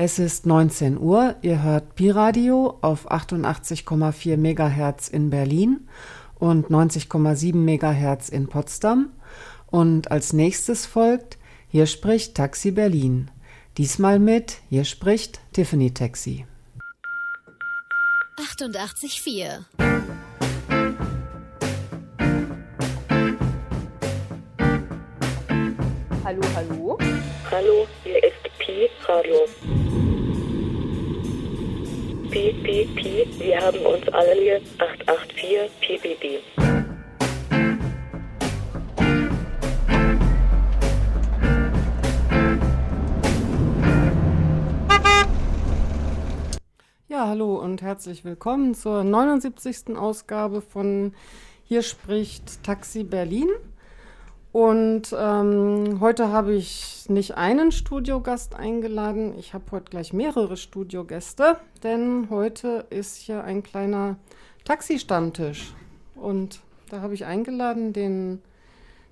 Es ist 19 Uhr. Ihr hört Pi-Radio auf 88,4 MHz in Berlin und 90,7 MHz in Potsdam. Und als nächstes folgt Hier spricht Taxi Berlin. Diesmal mit Hier spricht Tiffany Taxi. 88,4 Hallo, hallo. Hallo, hier ist Pi Radio. Pi, Pi, Pi, wir haben uns alle hier 884 Pi, Pi, Pi. Ja, hallo und herzlich willkommen zur 79. Ausgabe von Hier spricht Taxi Berlin. Und ähm, heute habe ich nicht einen Studiogast eingeladen, ich habe heute gleich mehrere Studiogäste, denn heute ist hier ein kleiner Taxi-Stammtisch. Und da habe ich eingeladen den,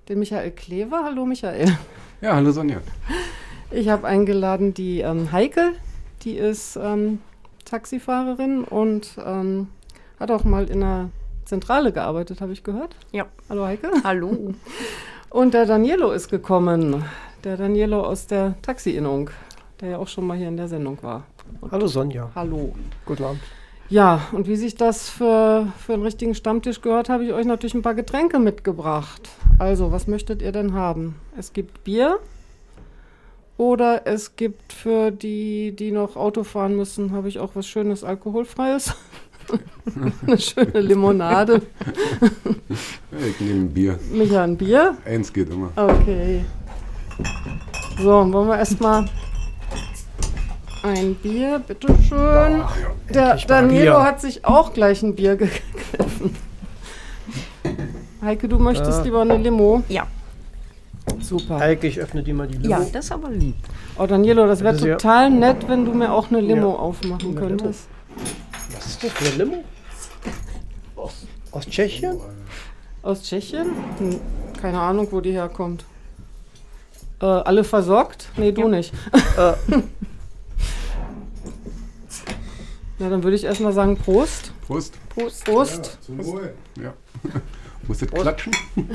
den Michael Klever. Hallo Michael. Ja, hallo Sonja. Ich habe eingeladen die ähm, Heike, die ist ähm, Taxifahrerin und ähm, hat auch mal in der Zentrale gearbeitet, habe ich gehört. Ja. Hallo Heike. Hallo. Und der Danielo ist gekommen. Der Danielo aus der Taxi-Innung, der ja auch schon mal hier in der Sendung war. Und Hallo Sonja. Hallo. Guten Abend. Ja, und wie sich das für, für einen richtigen Stammtisch gehört, habe ich euch natürlich ein paar Getränke mitgebracht. Also, was möchtet ihr denn haben? Es gibt Bier oder es gibt für die, die noch Auto fahren müssen, habe ich auch was Schönes Alkoholfreies. Eine schöne Limonade. Ja, ich nehme ein Bier. Micha, ein Bier? Eins geht immer. Okay. So, wollen wir erstmal ein Bier, bitteschön. Der endlich mal Danilo Bier. hat sich auch gleich ein Bier gegriffen. Heike, du möchtest Ja. lieber eine Limo? Ja. Super. Heike, ich öffne dir mal die Limo. Ja, das ist aber lieb. Oh, Danilo, das wäre total nett, wenn du mir auch eine Limo Ja. aufmachen Eine könntest. Was ist das für eine Limo? Aus, aus Tschechien? Aus Tschechien? Hm, keine Ahnung, wo die herkommt. Äh, alle versorgt? Nee, du nicht. Äh, Na, dann würde ich erstmal sagen Prost. Prost. Prost. Prost. Zum Wohl. Ja. Musstet klatschen?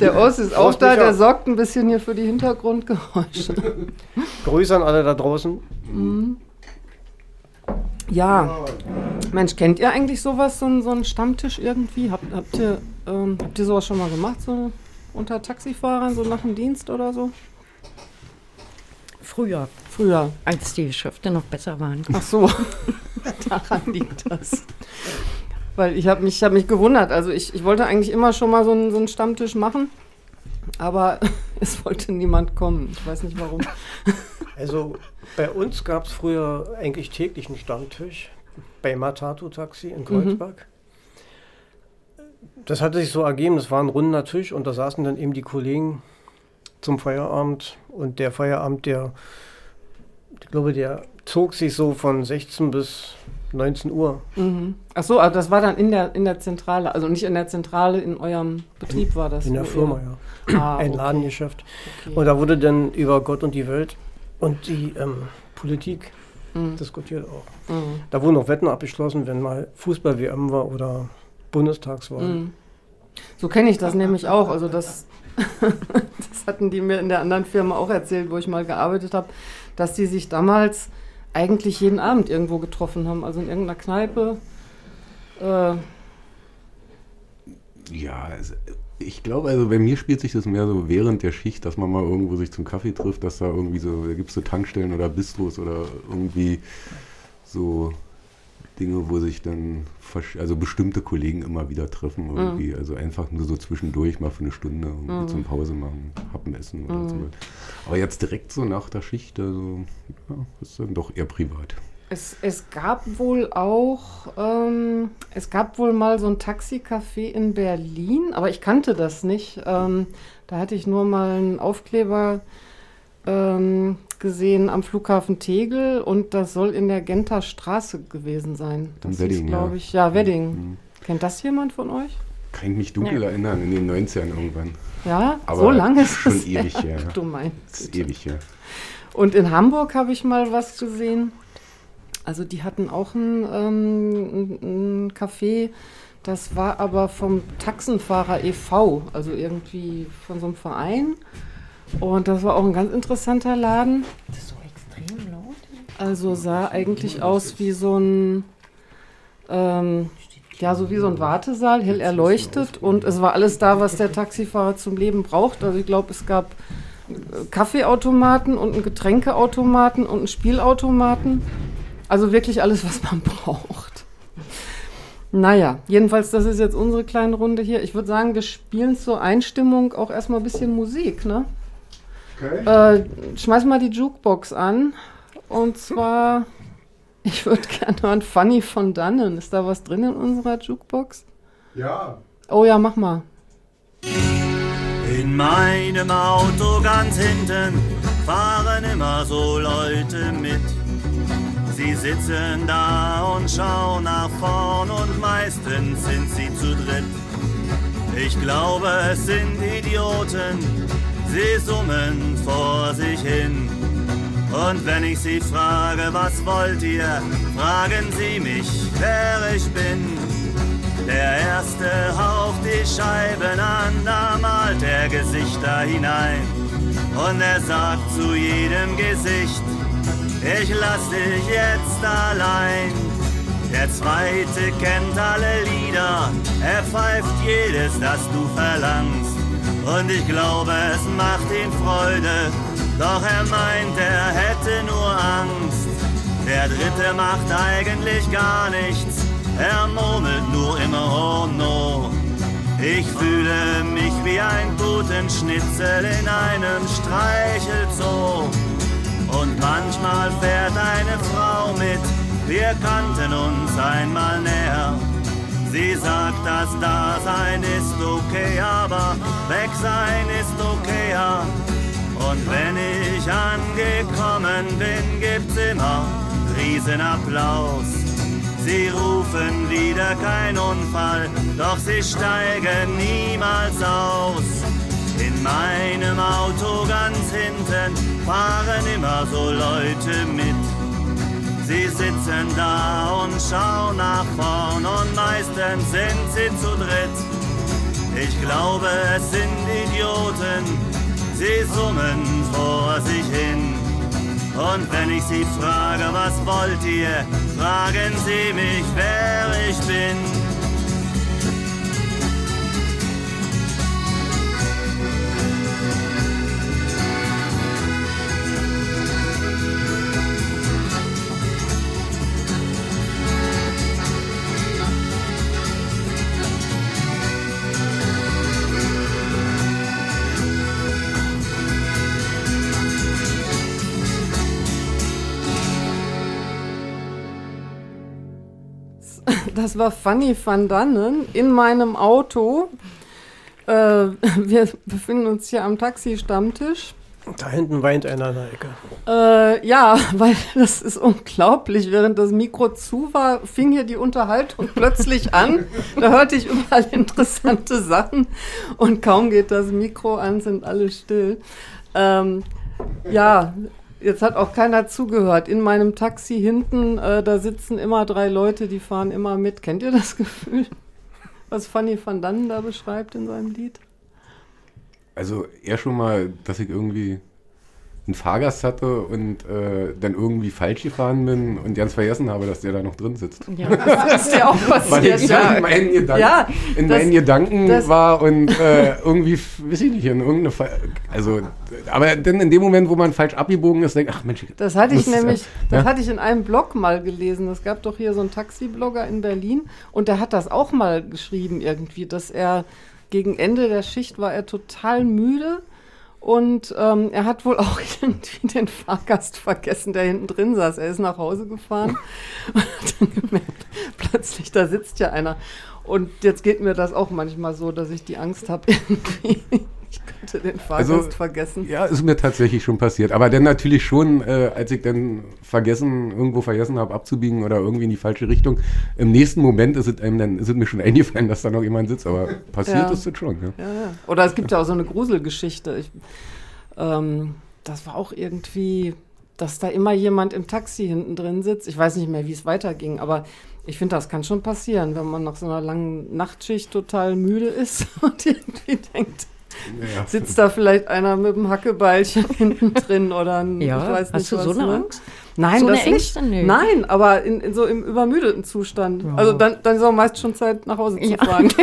Der Ost ist auch Prost, da, Micha. der sorgt ein bisschen hier für die Hintergrundgeräusche. Grüße an alle da draußen. Ja, Mensch, kennt ihr eigentlich sowas, so, ein- so einen Stammtisch irgendwie? Habt, habt, ihr, ähm, habt ihr sowas schon mal gemacht, so unter Taxifahrern, so nach dem Dienst oder so? Früher, Früher. als die Geschäfte noch besser waren. Ach so, daran liegt das. Weil ich habe mich, ich hab mich gewundert. Also ich, ich wollte eigentlich immer schon mal so einen, so einen Stammtisch machen, aber es wollte niemand kommen. Ich weiß nicht warum. Also bei uns gab es früher eigentlich täglich einen Stammtisch bei Matatu Taxi in Kreuzberg. Das hatte sich so ergeben, das war ein runder Tisch und da saßen dann eben die Kollegen zum Feierabend und der Feierabend, der, ich glaube, der zog sich so von 16 bis 19 Uhr. Mhm. Ach so, also das war dann in der, in der Zentrale, also nicht in der Zentrale, in eurem Betrieb war das? In der Firma, ihr- ja. Ah, Ein okay, Ladengeschäft. okay. Und da wurde dann über Gott und die Welt und die ähm, Politik Mhm. diskutiert auch. Mhm. Da wurden auch Wetten abgeschlossen, wenn mal Fußball-WM war oder Bundestagswahl. Mhm. So kenne ich das nämlich auch. Also das, das hatten die mir in der anderen Firma auch erzählt, wo ich mal gearbeitet habe, dass die sich damals eigentlich jeden Abend irgendwo getroffen haben, also in irgendeiner Kneipe. Äh, Ja, es, ich glaube, also bei mir spielt sich das mehr so während der Schicht, dass man mal irgendwo sich zum Kaffee trifft, dass da irgendwie so, da gibt es so Tankstellen oder Bistros oder irgendwie so Dinge, wo sich dann also bestimmte Kollegen immer wieder treffen irgendwie. Also einfach nur so zwischendurch mal für eine Stunde irgendwie zum Pause machen, Happen essen oder so. Aber jetzt direkt so nach der Schicht, also ja, ist dann doch eher privat. es, es gab wohl auch, ähm, es gab wohl mal so ein Taxicafé in Berlin, aber ich kannte das nicht. Ähm, da hatte ich nur mal einen Aufkleber ähm, gesehen am Flughafen Tegel und das soll in der Genter Straße gewesen sein. Das In Wedding, glaube ja. ich. Ja, Wedding. Mhm. Kennt das jemand von euch? Kann ich mich dunkel erinnern, in den 90ern irgendwann. Ja, Aber so lange ist schon es ewig her. Du meinst. Das ist ewig her. Und in Hamburg habe ich mal was gesehen. Also die hatten auch ein, ähm, ein Café. Das war aber vom Taxenfahrer e.V., also irgendwie von so einem Verein. Und das war auch ein ganz interessanter Laden. Das ist so extrem laut. Also sah eigentlich aus wie so ein, ähm, ja, so wie so ein Wartesaal, hell erleuchtet. Und es war alles da, was der Taxifahrer zum Leben braucht. Also ich glaube, es gab äh, Kaffeeautomaten und einen Getränkeautomaten und einen Spielautomaten. Also wirklich alles, was man braucht. Naja, jedenfalls, das ist jetzt unsere kleine Runde hier. Ich würde sagen, wir spielen zur Einstimmung auch erstmal ein bisschen Musik, ne? Okay. Äh, schmeiß mal die Jukebox an. Und zwar, ich würde gerne hören Funny von Dannen. Ist da was drin in unserer Jukebox? Ja. Oh ja, mach mal. In meinem Auto ganz hinten fahren immer so Leute mit. Sie sitzen da und schauen nach vorn und meistens sind sie zu dritt. Ich glaube, es sind Idioten, sie summen vor sich hin. Und wenn ich sie frage, was wollt ihr, fragen sie mich, wer ich bin. Der erste haucht die Scheiben an, da malt er Gesichter hinein. Und er sagt zu jedem Gesicht, ich lass dich jetzt allein. Der zweite kennt alle Lieder, er pfeift jedes, das du verlangst. Und ich glaube, es macht ihn Freude, doch er meint, er hätte nur Angst. Der dritte macht eigentlich gar nichts, er murmelt nur immer oh no. Ich fühle mich wie ein Putenschnitzel in einem Streichelzoo. Und manchmal fährt eine Frau mit, wir kannten uns einmal näher. Sie sagt, das Dasein ist okay, aber weg sein ist okayer. Und wenn ich angekommen bin, gibt's immer Riesenapplaus. Sie rufen wieder kein Unfall, doch sie steigen niemals aus. In meinem Auto ganz hinten fahren immer so Leute mit. Sie sitzen da und schauen nach vorn und meistens sind sie zu dritt. Ich glaube, es sind Idioten, sie summen vor sich hin. Und wenn ich sie frage, was wollt ihr, fragen sie mich, wer ich bin. Das war Funny van Dannen in meinem Auto. Äh, wir befinden uns hier am Taxi-Stammtisch. Da hinten weint einer in der Ecke. Äh, ja, weil das ist unglaublich. Während das Mikro zu war, fing hier die Unterhaltung plötzlich an. Da hörte ich überall interessante Sachen und kaum geht das Mikro an, sind alle still. Ähm, ja, jetzt hat auch keiner zugehört. In meinem Taxi hinten, äh, da sitzen immer drei Leute, die fahren immer mit. Kennt ihr das Gefühl, was Fanny van Dannen da beschreibt in seinem Lied? Also eher schon mal, dass ich irgendwie einen Fahrgast hatte und äh, dann irgendwie falsch gefahren bin und ganz vergessen habe, dass der da noch drin sitzt. Ja. Das ist ja auch Weil passiert. ich ja. in meinen Gedanken, Ja, in das- meinen Gedanken das- war und äh, irgendwie, weiß ich nicht, in irgendeine Fa also, aber dann in dem Moment, wo man falsch abgebogen ist, denkt, ach Mensch, Das hatte ich nämlich, das ja? hatte ich in einem Blog mal gelesen. Es gab doch hier so einen Taxiblogger in Berlin und der hat das auch mal geschrieben irgendwie, dass er gegen Ende der Schicht war er total müde und ähm, er hat wohl auch irgendwie den Fahrgast vergessen, der hinten drin saß. Er ist nach Hause gefahren und hat dann gemerkt, plötzlich da sitzt ja einer. Und jetzt geht mir das auch manchmal so, dass ich die Angst habe, irgendwie Ich könnte den Fahrgast Also, vergessen. Ja, ist mir tatsächlich schon passiert. Aber dann natürlich schon, äh, als ich dann vergessen, irgendwo vergessen habe, abzubiegen oder irgendwie in die falsche Richtung. Im nächsten Moment ist es einem dann, ist es mir schon eingefallen, dass da noch jemand sitzt. Aber passiert Ja. ist es schon. Ja. Ja. Oder es gibt ja auch so eine Gruselgeschichte. Ich, ähm, das war auch irgendwie, dass da immer jemand im Taxi hinten drin sitzt. Ich weiß nicht mehr, wie es weiterging, aber ich finde, das kann schon passieren, wenn man nach so einer langen Nachtschicht total müde ist und irgendwie denkt, Ja. sitzt da vielleicht einer mit dem Hackebeilchen hinten drin oder ein, Ja, ich weiß nicht hast du was, so eine ne? Angst? Nein, So eine das nicht. Ängste? Nö. Nein, aber in, in so im übermüdeten Zustand. Also dann, dann ist auch meist schon Zeit, nach Hause zu Ja. fahren.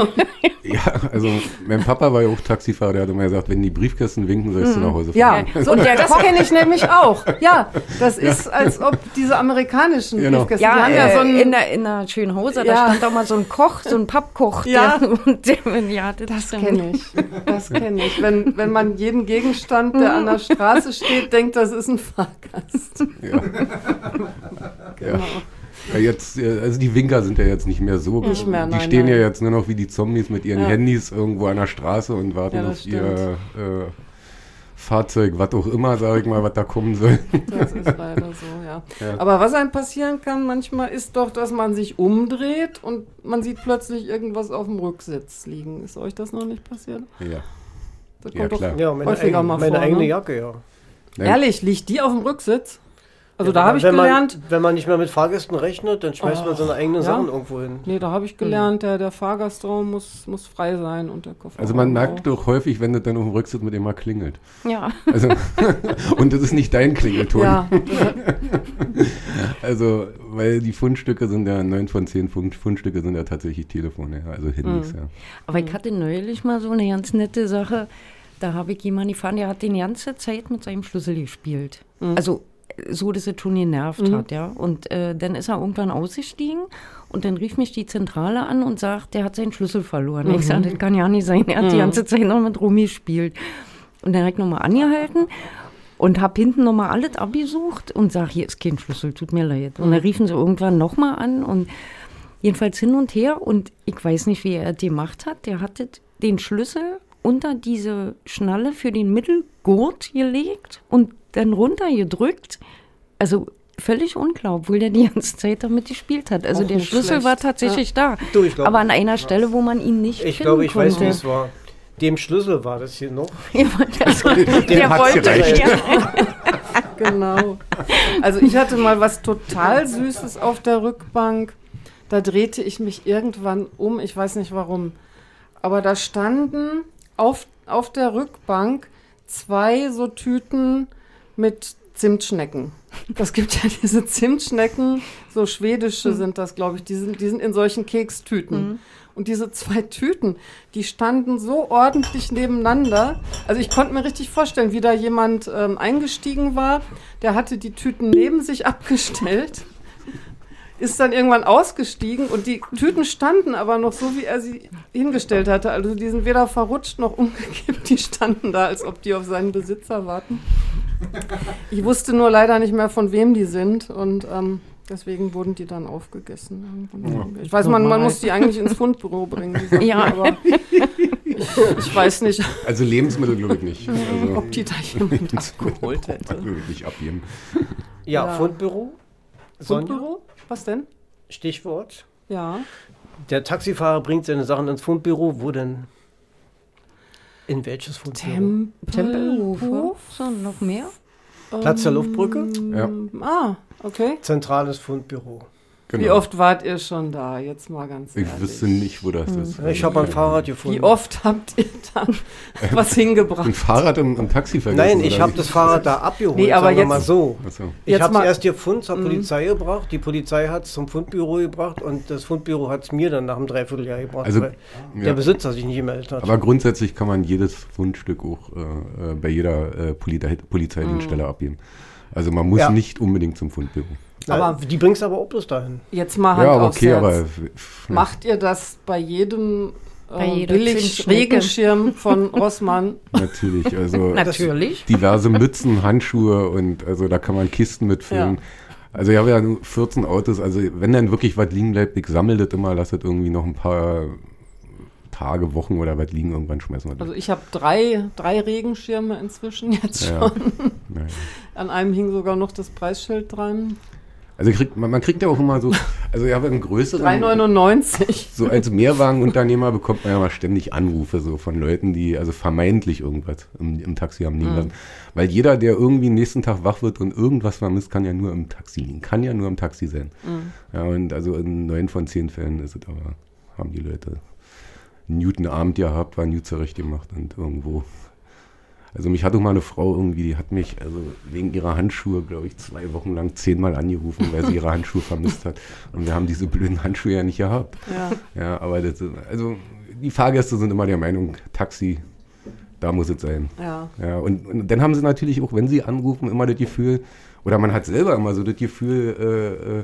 Ja, also mein Papa war ja auch Taxifahrer, der hat immer gesagt, wenn die Briefkästen winken, sollst du nach Hause fahren. Ja, so, Und der das kenne ich nämlich auch. Ja, das ist, als ob diese amerikanischen Genau. Briefkästen, Ja, die haben ja äh, so ein, in der, in der Schönhauser, da Ja. stand auch mal so ein Koch, so ein Pappkoch. Ja. Der, und der, ja, das, das kenne ich. Das kenne ich. Wenn, wenn man jeden Gegenstand, der an der Straße steht, denkt, das ist ein Fahrgast. Ja. ja. Ja, jetzt, äh, also die Winker sind ja jetzt nicht mehr so. Nicht mehr, die nein, stehen ja nein. jetzt nur noch wie die Zombies mit ihren Ja. Handys irgendwo an der Straße und warten Ja, auf ihr äh, Fahrzeug, was auch immer, sage ich mal, was da kommen soll. Das ist leider so, ja. Ja. Aber was einem passieren kann manchmal, ist doch, dass man sich umdreht und man sieht plötzlich irgendwas auf dem Rücksitz liegen. Ist euch das noch nicht passiert? Ja. Das Ja, kommt doch klar. Ja, meine, häufiger eigen, mal meine vor, eigene ne? Jacke, ja. Ehrlich, liegt die auf dem Rücksitz? Also Ja, da wenn habe ich man- gelernt, Wenn man nicht mehr mit Fahrgästen rechnet, dann schmeißt man seine eigenen ja. Sachen irgendwo hin. nee, da habe ich gelernt, der, der Fahrgastraum muss, muss frei sein und der Koffer. Also man merkt doch häufig, wenn das dann auf dem Rücksitz mit dem mal klingelt. Ja. Also, und das ist nicht dein Klingelton. Ja, Also, weil die Fundstücke sind ja, neun von zehn Fund, Fundstücke sind ja tatsächlich Telefone, ja, also Handys, Mhm. ja. Aber ich hatte neulich mal so eine ganz nette Sache. Da habe ich jemanden gefahren, der hat die ganze Zeit mit seinem Schlüssel gespielt. Also so, dass es schon genervt hat, ja. Und äh, dann ist er irgendwann ausgestiegen und dann rief mich die Zentrale an und sagt, der hat seinen Schlüssel verloren. Ich sage, das kann ja nicht sein. Er hat die ganze Zeit noch mit rumgespielt. Und dann habe ich nochmal angehalten und habe hinten nochmal alles abgesucht und sage, hier ist kein Schlüssel, tut mir leid. Und dann riefen sie irgendwann nochmal an und jedenfalls hin und her. Und ich weiß nicht, wie er das gemacht hat. Der hatte den Schlüssel unter diese Schnalle für den Mittelgurt gelegt und dann runtergedrückt. Also völlig unklar, obwohl der die ganze Zeit damit gespielt hat. Also Auch der Schlüssel schlecht. war tatsächlich da. Du, ich glaub- aber an einer Stelle, wo man ihn nicht Ich finden glaube, ich weiß, wie es war. Dem Schlüssel war das hier noch. Ja, das, der hat's wollte gereicht. ja. genau. Also ich hatte mal was total Süßes auf der Rückbank. Da drehte ich mich irgendwann um, ich weiß nicht warum. Aber da standen auf, auf der Rückbank zwei so Tüten mit Zimtschnecken. Das gibt ja diese Zimtschnecken, so schwedische sind das, glaube ich, die sind, die sind in solchen Kekstüten. Und diese zwei Tüten, die standen so ordentlich nebeneinander. Also ich konnte mir richtig vorstellen, wie da jemand ähm, eingestiegen war, der hatte die Tüten neben sich abgestellt, ist dann irgendwann ausgestiegen und die Tüten standen aber noch so, wie er sie hingestellt hatte. Also die sind weder verrutscht noch umgekippt, die standen da, als ob die auf seinen Besitzer warten. Ich wusste nur leider nicht mehr, von wem die sind und ähm, deswegen wurden die dann aufgegessen. Ich weiß, man, man muss die eigentlich ins Fundbüro bringen, die Sachen, Ja. aber ich, ich weiß nicht, Also Lebensmittel glaube ich nicht. Also, ob die da jemand abgeholt hätte. Ich nicht abgeben. Ja, Ja. Fundbüro. Sonja, Fundbüro? Was denn? Stichwort. Ja. Der Taxifahrer bringt seine Sachen ins Fundbüro. Wo denn? In welches Fundbüro? Tempelhof. So, noch mehr? Platz der Luftbrücke? Ja, Ah, okay. Zentrales Fundbüro. Genau. Wie oft wart ihr schon da? Jetzt mal ganz Ich ehrlich. wüsste nicht, wo das ist. Ich habe ein Fahrrad gefunden. Wie oft habt ihr da was hingebracht? Ein Fahrrad im, im Taxi vergessen? Nein, ich habe das Fahrrad da abgeholt. Nee, aber sagen wir jetzt- mal so. Achso. Ich habe es Mhm. erst gefunden, zur Polizei gebracht. Die Polizei hat es zum Fundbüro gebracht und das Fundbüro hat es mir dann nach einem Dreivierteljahr gebracht, Also, weil ja. der Besitzer sich nicht gemeldet hat. Aber grundsätzlich kann man jedes Fundstück auch äh, äh, bei jeder äh, Polizei Polizeidienststelle abgeben. Also man muss Ja. nicht unbedingt zum Fundbüro. Aber- die bringst aber auch bloß dahin. Jetzt mal Hand ja, okay, Herz. aber Macht ihr das bei jedem äh, billig. Regenschirm von Rossmann? natürlich. Also Natürlich. diverse Mützen, Handschuhe und also da kann man Kisten mitfüllen. Ja. Also ich habe ja nur 14 Autos, also wenn dann wirklich was liegen bleibt, ich sammle das immer, lasse das irgendwie noch ein paar Tage, Wochen oder was liegen, irgendwann schmeißen wir das. Also ich habe drei, drei Regenschirme inzwischen jetzt schon. Ja. An einem hing sogar noch das Preisschild dran. Also kriegt, man, man kriegt ja auch immer so, also ich habe einen größeren, 3,99. so als Mehrwagenunternehmer bekommt man ja mal ständig Anrufe so von Leuten, die also vermeintlich irgendwas im, im Taxi haben liegen Mhm. lassen. Weil jeder, der irgendwie nächsten Tag wach wird und irgendwas vermisst, kann ja nur im Taxi liegen. Kann ja nur im Taxi sein. Mhm. Ja, und also in neun von zehn Fällen ist es aber, haben die Leute einen Newton-Abend gehabt, war Newt zurecht gemacht und irgendwo. Also mich hatte mal eine Frau irgendwie, die hat mich also wegen ihrer Handschuhe, glaube ich, zwei Wochen lang zehnmal angerufen, weil sie ihre Handschuhe vermisst hat. Und wir haben diese blöden Handschuhe ja nicht gehabt. Ja. Ja, aber das, ist- also die Fahrgäste sind immer der Meinung, Taxi, da muss es sein. ja. Ja, und, und dann haben sie natürlich auch, wenn sie anrufen, immer das Gefühl, oder man hat selber immer so das Gefühl, äh, äh,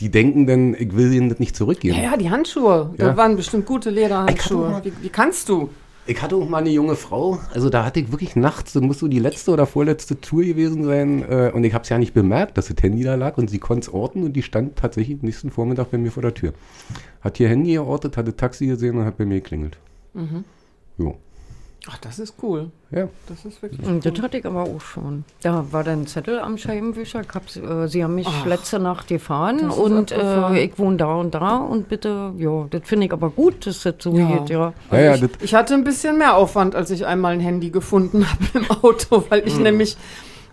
die denken dann, ich will ihnen das nicht zurückgeben. Ja, ja, die Handschuhe. Ja. Das waren bestimmt gute kann Lederhandschuhe. mal- Wie, wie kannst du? Ich hatte auch mal eine junge Frau, also da hatte ich wirklich nachts, das muss so die letzte oder vorletzte Tour gewesen sein, äh, und ich habe es ja nicht bemerkt, dass das Handy da lag und sie konnte es orten und die stand tatsächlich nächsten Vormittag bei mir vor der Tür. Hat ihr Handy geortet, hatte Taxi gesehen und hat bei mir geklingelt. Mhm. Jo. Ach, das ist cool. Ja. Das ist wirklich cool. Das hatte ich aber auch schon. Da war dann ein Zettel am Scheibenwischer. Ich äh, sie haben mich Ach, letzte Nacht gefahren und äh, ich wohne da und da und bitte, ja, das finde ich aber gut, dass das so Ja. geht, ja. Ja, ja, ich, das, ich hatte ein bisschen mehr Aufwand, als ich einmal ein Handy gefunden habe im Auto, weil ich nämlich,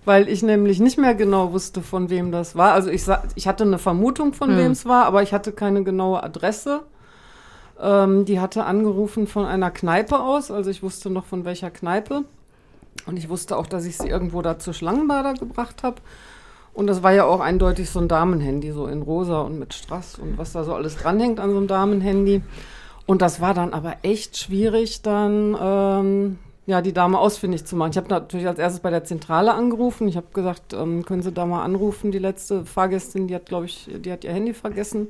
weil ich nämlich nicht mehr genau wusste, von wem das war. Also ich, ich hatte eine Vermutung, von Hm. wem es war, aber ich hatte keine genaue Adresse. Ähm, die hatte angerufen von einer Kneipe aus, also ich wusste noch von welcher Kneipe. Und ich wusste auch, dass ich sie irgendwo da zur Schlangenbader gebracht habe. Und das war ja auch eindeutig so ein Damenhandy, so in rosa und mit Strass und was da so alles dranhängt an so einem Damenhandy. Und das war dann aber echt schwierig, dann ähm, ja die Dame ausfindig zu machen. Ich habe natürlich als erstes bei der Zentrale angerufen. Ich habe gesagt, ähm, können Sie da mal anrufen? Die letzte Fahrgästin, die hat, glaube ich, die hat ihr Handy vergessen.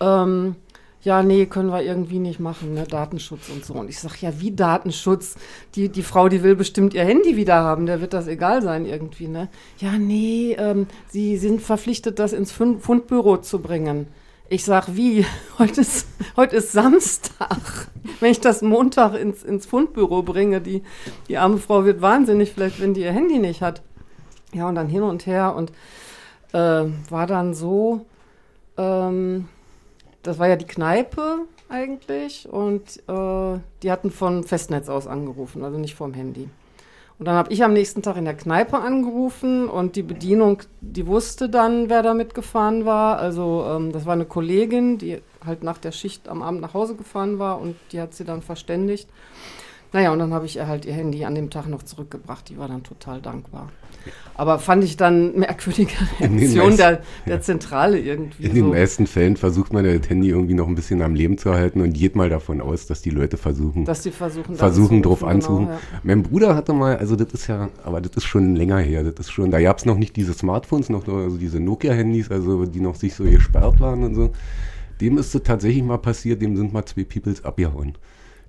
Ähm, ja, nee, können wir irgendwie nicht machen, ne? Datenschutz und so. Und ich sage, ja, wie Datenschutz? Die, die Frau, die will bestimmt ihr Handy wieder haben, der wird das egal sein irgendwie, ne? Ja, nee, ähm, sie sind verpflichtet, das ins Fund Fundbüro zu bringen. Ich sag, wie? Heute ist, heute ist Samstag. Wenn ich das Montag ins, ins Fundbüro bringe, die, die arme Frau wird wahnsinnig, vielleicht, wenn die ihr Handy nicht hat. Ja, und dann hin und her und äh, war dann so, ähm, das war ja die Kneipe eigentlich und äh, die hatten von Festnetz aus angerufen, also nicht vom Handy. Und dann habe ich am nächsten Tag in der Kneipe angerufen und die Bedienung, die wusste dann, wer da mitgefahren war. Also ähm, das war eine Kollegin, die halt nach der Schicht am Abend nach Hause gefahren war und die hat sie dann verständigt. Naja, und dann habe ich ihr halt ihr Handy an dem Tag noch zurückgebracht. Die war dann total dankbar. Aber fand ich dann merkwürdige den Reaktion der, der Zentrale irgendwie. in den so. meisten Fällen versucht man das Handy irgendwie noch ein bisschen am Leben zu halten und geht mal davon aus, dass die Leute versuchen, Dass die versuchen, versuchen drauf anzurufen. Genau, ja. Mein Bruder hatte mal, also das ist ja, aber das ist schon länger her, das ist schon, da gab es noch nicht diese Smartphones, noch also diese Nokia-Handys, also die noch sich so gesperrt waren und so. Dem ist es tatsächlich mal passiert, dem sind mal zwei Peoples abgehauen.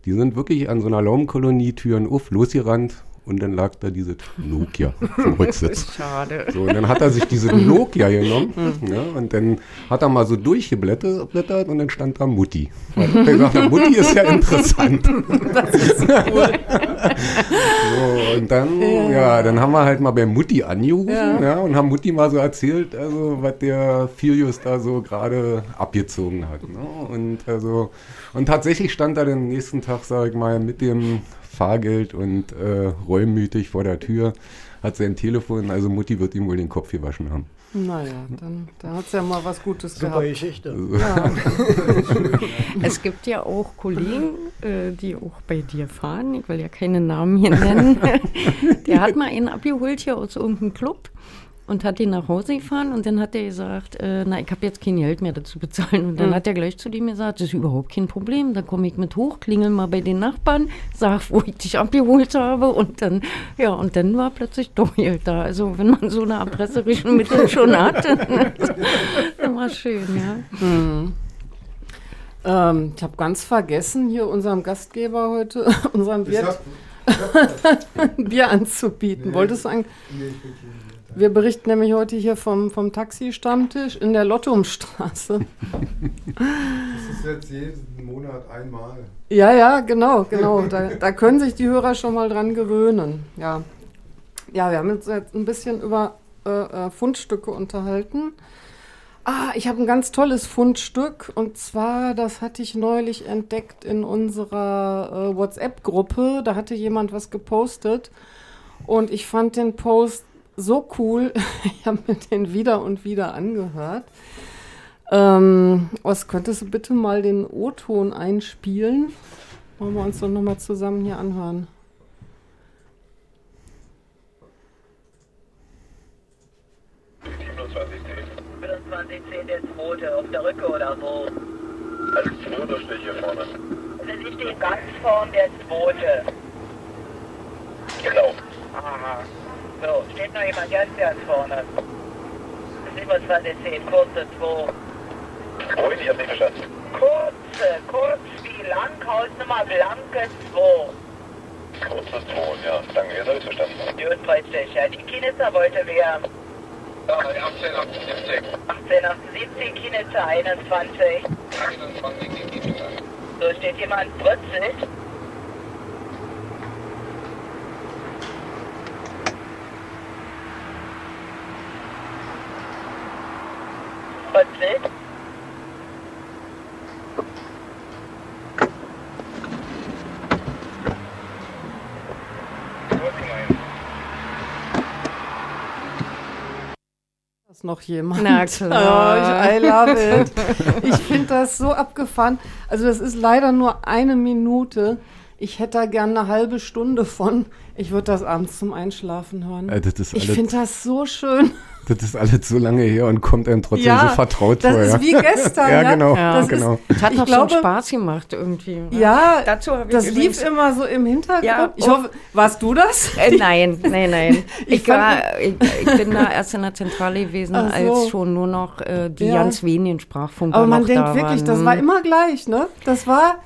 Die sind wirklich an so einer Laumenkolonie Türen auf, losgerannt und dann lag da diese Nokia vom Rücksitz. Schade. So, und dann hat er sich diese Nokia genommen ja, und dann hat er mal so durchgeblättert blättert und dann stand da Mutti. Und hab gesagt, Mutti ist ja interessant. so, und dann, ja. dann haben wir halt mal bei Mutti angerufen Ja. ja. und haben Mutti mal so erzählt, also was der Filius da so gerade abgezogen hat. Ne? Und also und tatsächlich stand er den nächsten Tag, sag ich mal, mit dem Fahrgeld und äh, reumütig vor der Tür, hat sein Telefon, also Mutti wird ihm wohl den Kopf gewaschen haben. Naja, dann, dann hat es ja mal was Gutes Super gehabt. Geschichte. Ja. Es gibt ja auch Kollegen, äh, die auch bei dir fahren. Ich will ja keine Namen hier nennen. Der hat mal einen abgeholt hier aus irgendeinem Club und hat ihn nach Hause gefahren und dann hat er gesagt, äh, na, ich habe jetzt kein Geld mehr dazu bezahlen. Und dann Hm. hat er gleich zu dem gesagt, das ist überhaupt kein Problem. Dann komme ich mit hoch, klingel mal bei den Nachbarn, sag, wo ich dich abgeholt habe und dann, ja, und dann war plötzlich Doyle da. Also wenn man so eine erpresserischen Mittel schon hat, dann, dann war schön, ja. Hm. Ähm, ich habe ganz vergessen, hier unserem Gastgeber heute, unserem Wirt, ein Bier anzubieten. Wolltest du eigentlich? Wir berichten nämlich heute hier vom, vom Taxi-Stammtisch in der Lottumstraße. Das ist jetzt jeden Monat einmal. Ja, ja, genau, genau. Da, da können sich die Hörer schon mal dran gewöhnen. Ja, ja wir haben uns jetzt ein bisschen über äh, äh, Fundstücke unterhalten. Ah, ich habe ein ganz tolles Fundstück und zwar, das hatte ich neulich entdeckt in unserer äh, WhatsApp-Gruppe. Da hatte jemand was gepostet und ich fand den Post so cool. ich habe mir den wieder und wieder angehört. Ähm, was könntest du bitte mal den O-Ton einspielen? Wollen wir uns doch nochmal zusammen hier anhören. der zweite, auf der Rücke oder so. Als zweiter steht hier vorne. Also ich stehe ganz vorn der zweite. Genau. Aha. So, steht noch jemand ganz, ganz vorne. 2710, kurze 2. Ruhig, ich hab nicht verstanden. Kurze, kurz wie lang, Hausnummer blanke 2. Kurze 2, ja, danke, ihr hab ich verstanden. Gut, freut. Ja, die Kinitzer wollte wer? Ja, 1878. 1878, Kinitzer 21. 21, Kinitzer. So, steht jemand 40? Wild. noch jemand. Na klar. Oh, ich, I love it. Ich finde das so abgefahren. Also das ist leider nur eine Minute. Ich hätte da gerne eine halbe Stunde von. Ich würde das abends zum Einschlafen hören. Äh, ich finde das so schön. Das ist alles so lange her und kommt einem trotzdem Ja, so vertraut das vor. ist ja. wie gestern, ja, ja. genau. Das ist- genau. Das hat Ich noch glaube- so Spaß gemacht irgendwie. Ja, Dazu habe ich das lief immer so im Hintergrund. Ja, ich oh. hoffe, warst du das? Äh, nein, nein, nein. Ich Ich, war, ich, ich bin da erst in der Zentrale gewesen, so. als schon nur noch äh, die Ja. ganz wenigen Sprachfunker Aber man noch denkt da wirklich, waren. das war immer gleich, ne? Das war,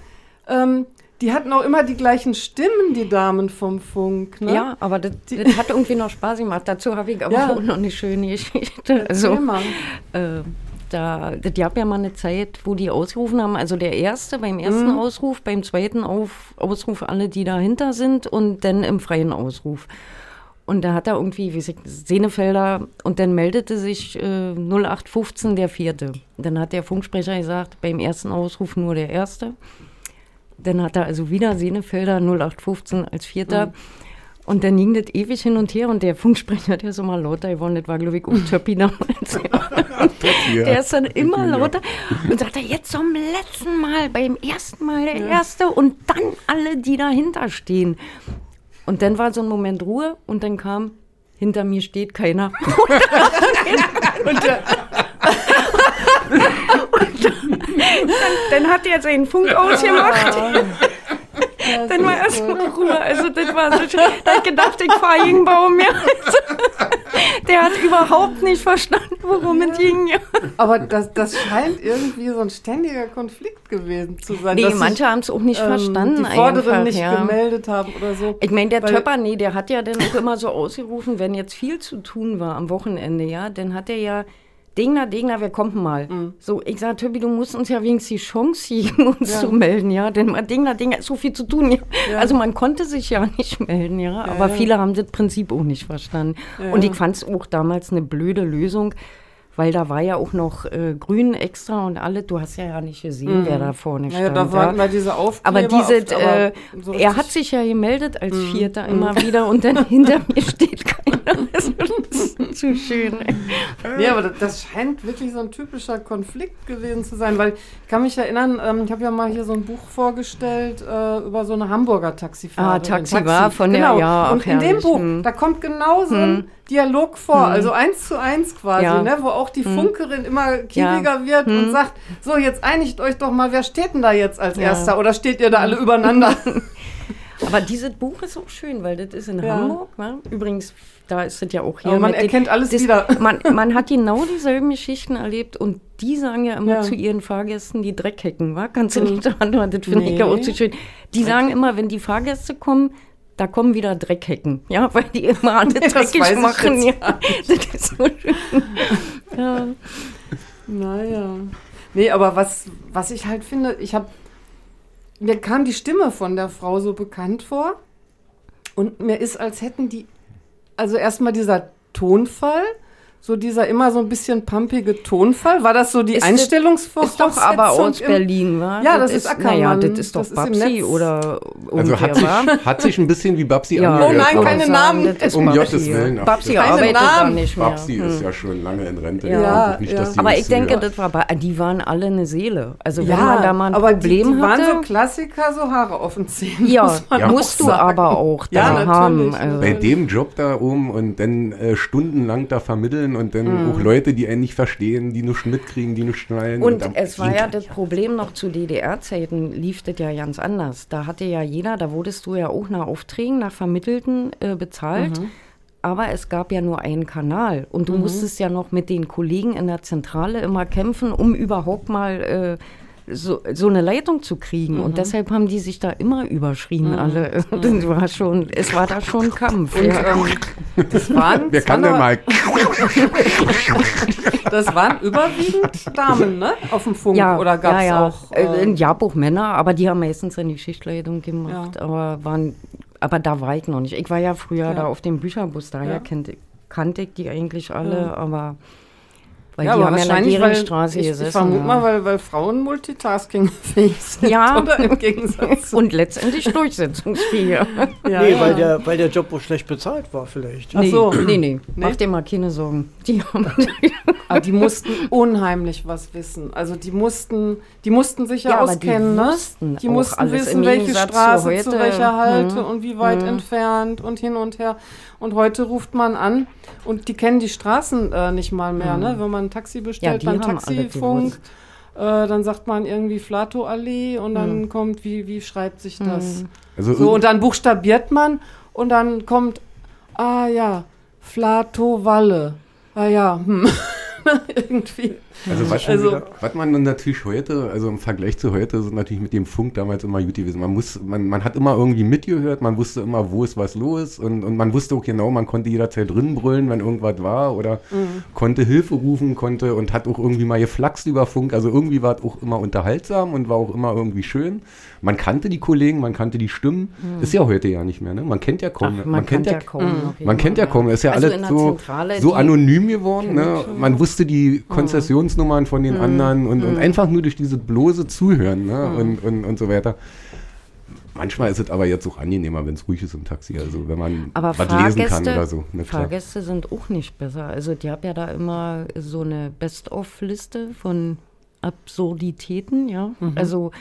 ähm, die hatten auch immer die gleichen Stimmen, die Damen vom Funk, ne? Ja, aber das, das hat irgendwie noch Spaß gemacht. Dazu habe ich aber Ja. auch noch eine schöne Geschichte. Also, äh, da, das gab ja mal eine Zeit, wo die ausgerufen haben, also der erste beim ersten Mhm. Ausruf, beim zweiten Auf, Ausruf alle, die dahinter sind und dann im freien Ausruf. Und da hat er irgendwie, wie ich, Sehnefelder und dann meldete sich äh, 0815 der vierte. Dann hat der Funksprecher gesagt, beim ersten Ausruf nur der erste. Dann hat er also wieder Sehnefelder 0815 als vierter. Und dann ging das ewig hin und her und der Funksprecher, der ist immer lauter geworden, das war, glaube ich, um Töppi damals. Der ist dann immer lauter und sagte, jetzt zum letzten Mal, beim ersten Mal der Erste und dann alle, die dahinter stehen. Und dann war so ein Moment Ruhe und dann kam, hinter mir steht keiner. und der, und dann, dann hat er seinen Funk ausgemacht. Dann war erstmal Ruhe. Also das war so schön. Da ich gedacht, ich fahre gegen einen Baum. Ja. Also, der hat überhaupt nicht verstanden, worum es ging. Ja. Aber das, das scheint irgendwie so ein ständiger Konflikt gewesen zu sein. Nee, manche haben es auch nicht ähm, verstanden. Die Vorderen nicht ja. gemeldet haben oder so. Ich meine, der Töpper, nee, der hat ja dann auch immer so ausgerufen, wenn jetzt viel zu tun war am Wochenende, ja, dann hat er ja, Degner, Degner, wer kommt denn mal? Mhm. So, ich sage, Töppi, du musst uns ja wenigstens die Chance geben, uns Ja. zu melden, ja, denn mal Degner, Degner, ist so viel zu tun, ja. Ja. Also man konnte sich ja nicht melden, ja, aber viele haben das Prinzip auch nicht verstanden. Und ich fand es auch damals eine blöde Lösung, weil da war ja auch noch äh, Grün extra und alle, du hast ja, ja nicht gesehen, wer da vorne stand. da waren ja. diese Aufkleber. Aber diese, oft, aber äh, so er hat sich ja gemeldet als Vierter immer wieder und dann hinter mir steht keiner. Das ist zu schön. Ey. Nee, aber das, das scheint wirklich so ein typischer Konflikt gewesen zu sein, weil ich kann mich erinnern, ähm, ich habe ja mal hier so ein Buch vorgestellt äh, über so eine Hamburger Taxifahrerin. Ah, Taxi war von der- genau. ja, ach, Und in dem Buch, hm. da kommt genau so ein Dialog vor, also eins zu eins quasi, Ja. ne, wo auch die Funkerin immer kiebiger wird und sagt, so jetzt einigt euch doch mal, wer steht denn da jetzt als Ja. Erster oder steht ihr da alle übereinander? Aber dieses Buch ist auch schön, weil das ist in Ja. Hamburg. wa? Übrigens, da ist es ja auch hier. Aber man mit den- erkennt alles das, wieder. Man, man hat genau dieselben Geschichten erlebt und die sagen ja immer Ja. zu ihren Fahrgästen, die Dreckhecken, wa? Kannst du nicht daran das finde ich ja auch Nee. so schön. Die sagen immer, wenn die Fahrgäste kommen, da kommen wieder Dreckhecken, ja, weil die immer alle das dreckig machen. Ja. Das ist so schön. Ja. Naja. Nee, aber was, was ich halt finde, ich habe. Mir kam die Stimme von der Frau so bekannt vor. Und mir ist, als hätten die. Also erstmal dieser Tonfall, so dieser immer so ein bisschen pumpige Tonfall. War das so die Ist das- Einstellungsvoraussetzung? Ist doch aber aus Berlin, wa? Ja, das ist Ackermann. Naja, das ist doch Das ist Babsi Netz. oder Also hat sich, hat sich ein bisschen wie Babsi Ja, angehört. Oh nein, keine sagen, Namen. das ist Um Babsi. Gottes Willen, Babsi keine arbeitet da Namen. nicht mehr. Babsi ist ja schon lange in Rente. Ja, ja. dass die Aber ich denke, das war, bei- die waren alle eine Seele. Also wenn Ja, man da mal ein aber Problem die, die waren hatte, so Klassiker, so Haare auf den Zähnen. ja, muss man Ja. auch musst du sagen. aber auch da Ja, haben. Also. bei dem Job da oben und dann äh, stundenlang da vermitteln und dann auch Leute, die einen nicht verstehen, die nichts mitkriegen, die nichts schnallen. Und dann- es war ja das Problem noch zu DDR-Zeiten, lief das ja ganz anders. Da hatte ja jeder, da wurdest du ja auch nach Aufträgen, nach Vermittelten äh, bezahlt. Aber es gab ja nur einen Kanal und du musstest ja noch mit den Kollegen in der Zentrale immer kämpfen, um überhaupt mal äh, so, so eine Leitung zu kriegen. Und deshalb haben die sich da immer überschrien, alle. Das war schon, es war da schon Kampf. Und ja. ähm, das waren, Wer kann denn mal? Das waren überwiegend Damen, ne? Auf dem Funk. Ja, Oder gab es ja, ja. auch. Äh, äh, ein Jahrbuch Männer, aber die haben meistens in die Schichtleitung gemacht. Ja. Aber waren, aber da war ich noch nicht. Ich war ja früher Ja. da auf dem Bücherbus, daher Ja. kannte, kannte ich die eigentlich alle, aber weil ja, die aber haben ja in der wahrscheinlich, weil, Geringstraße ich, gesessen. ich vermute ja. mal, weil, weil Frauen multitaskingfähig sind. Ja. Oder im Gegensatz zu. und letztendlich durchsetzungsfähig. Ja, nee, ja. Weil, der, weil der Job wohl schlecht bezahlt war vielleicht. Ach so. nee, nee, Nee? mach dir mal keine Sorgen. Die haben Aber die mussten unheimlich was wissen. Also die mussten, die mussten sich ja, Ja, aber die auskennen, ne? Die auch mussten alles wissen, im welche zu Straße zu, heute. welcher Halte Mhm. und wie weit entfernt und hin und her. Und heute ruft man an und die kennen die Straßen äh, nicht mal mehr, ne? Wenn man ein Taxi bestellt die beim Taxifunk. Äh, dann sagt man irgendwie Flato-Allee und dann kommt, wie, wie schreibt sich das? Also So, und dann buchstabiert man und dann kommt, ah ja, Flato-Walle. Ah ja, hm. irgendwie. Also was, Also- was man natürlich heute, also im Vergleich zu heute, ist natürlich mit dem Funk damals immer gut gewesen. Man, muss, man, man hat immer irgendwie mitgehört, man wusste immer, wo ist was los und, und man wusste auch genau, man konnte jederzeit drin brüllen, wenn irgendwas war oder konnte Hilfe rufen, konnte und hat auch irgendwie mal geflaxt über Funk. Also irgendwie war es auch immer unterhaltsam und war auch immer irgendwie schön. Man kannte die Kollegen, man kannte die Stimmen. Ist ja heute ja nicht mehr, ne? Man kennt ja kaum. Ach, man, kennt kennt ja kaum. noch man kennt ja kaum, ist ja Also alles so, so anonym geworden. Ne? Man wusste die Konzessionsnummern von den anderen und, und einfach nur durch dieses bloße Zuhören ne? und, und, und so weiter. Manchmal ist es aber jetzt auch angenehmer, wenn es ruhig ist im Taxi, also wenn man Aber was Fahrgäste, lesen kann oder so. Ne. Fahrgäste sind auch nicht besser. Also die haben ja da immer so eine Best-of-Liste von Absurditäten, ja. Mhm. Also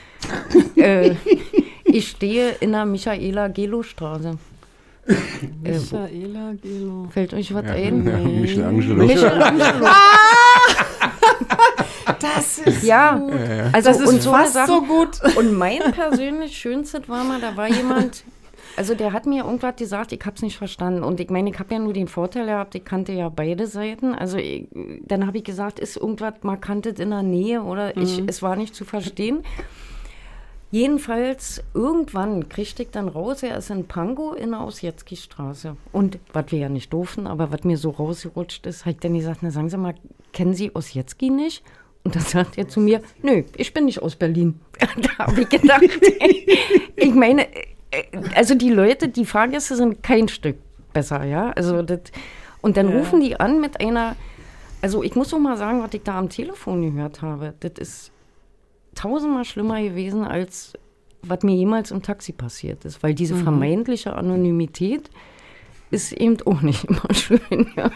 äh, ich stehe in der Michaela-Gelo-Straße. Äh, wo- Michaela Gelo. fällt euch was Ja, ein? ja, Michelangelo. Michelangelo. Das ist, Ja, also das ist und so fast Sache- so gut. Und mein persönlich schönstes war mal, da war jemand, also der hat mir irgendwas gesagt, ich habe es nicht verstanden. Und ich meine, ich habe ja nur den Vorteil gehabt, ich kannte ja beide Seiten. Also ich, dann habe ich gesagt, ist irgendwas Markantes in der Nähe oder ich, es war nicht zu verstehen. Jedenfalls, irgendwann kriegte ich dann raus, er ist in Pankow in der Ausjetzki-Straße. Und was wir ja nicht durften, aber was mir so rausgerutscht ist, habe ich dann gesagt, na sagen Sie mal, kennen Sie Osjetski nicht? Und dann sagt er zu mir, nö, ich bin nicht aus Berlin. da habe ich gedacht, ich meine, äh, also die Leute, die Fahrgäste sind kein Stück besser, ja. Also das, und dann Ja. rufen die an mit einer, also ich muss auch mal sagen, was ich da am Telefon gehört habe, das ist tausendmal schlimmer gewesen, als was mir jemals im Taxi passiert ist. Weil diese vermeintliche Anonymität ist eben auch nicht immer schön. Ja.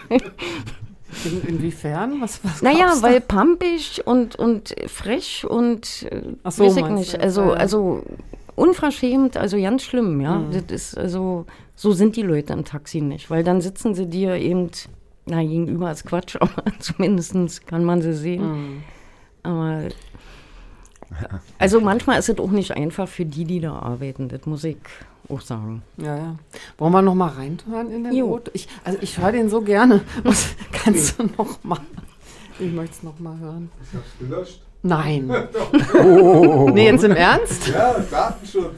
In, inwiefern? Was, was Naja, weil pampig und, und frech und Ach so, weiß ich nicht. Also, also unverschämt, also ganz schlimm, ja. Mhm. Das ist also, so sind die Leute im Taxi nicht, weil dann sitzen sie dir eben, na, gegenüber ist Quatsch, aber zumindest kann man sie sehen. Mhm. Aber also manchmal ist es auch nicht einfach für die, die da arbeiten, das muss ich auch sagen. Ja, ja. Wollen wir noch mal reinhören in den Jo. Rot? Ich, also ich höre den so gerne. Was kannst du noch mal? Ich möchte es noch mal hören. Ich hab's gelöscht. Nein. Oh, Nee, jetzt im Ernst? Ja, Datenschutz.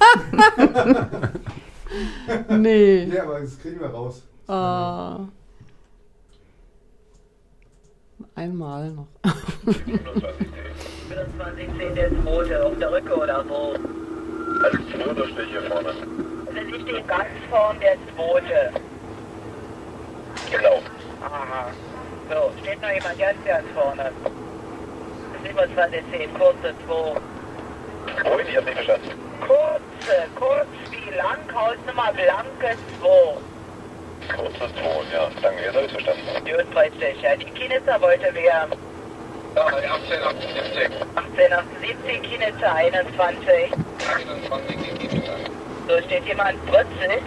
Nee. Ja, aber das kriegen wir raus. Ah. Einmal noch. 24 der zweite auf der Rücke oder wo? Als Zweiter stehe ich hier vorne. Also ich stehe ganz vorn der zweite. Genau. Aha. So, steht noch jemand ganz ganz vorne? 27 kurze 2. Ruhig, ich hab nicht verstanden. Kurze, kurz wie lang, Hausnummer blanke 2. Kurzes Ton, ja. Danke, jetzt hab ich verstanden. Gut, preislich. Ja, die Kinitzer wollte wer Ja, 18, 78. 18, 78, Kinitzer 21. 21 So steht jemand Britzelt.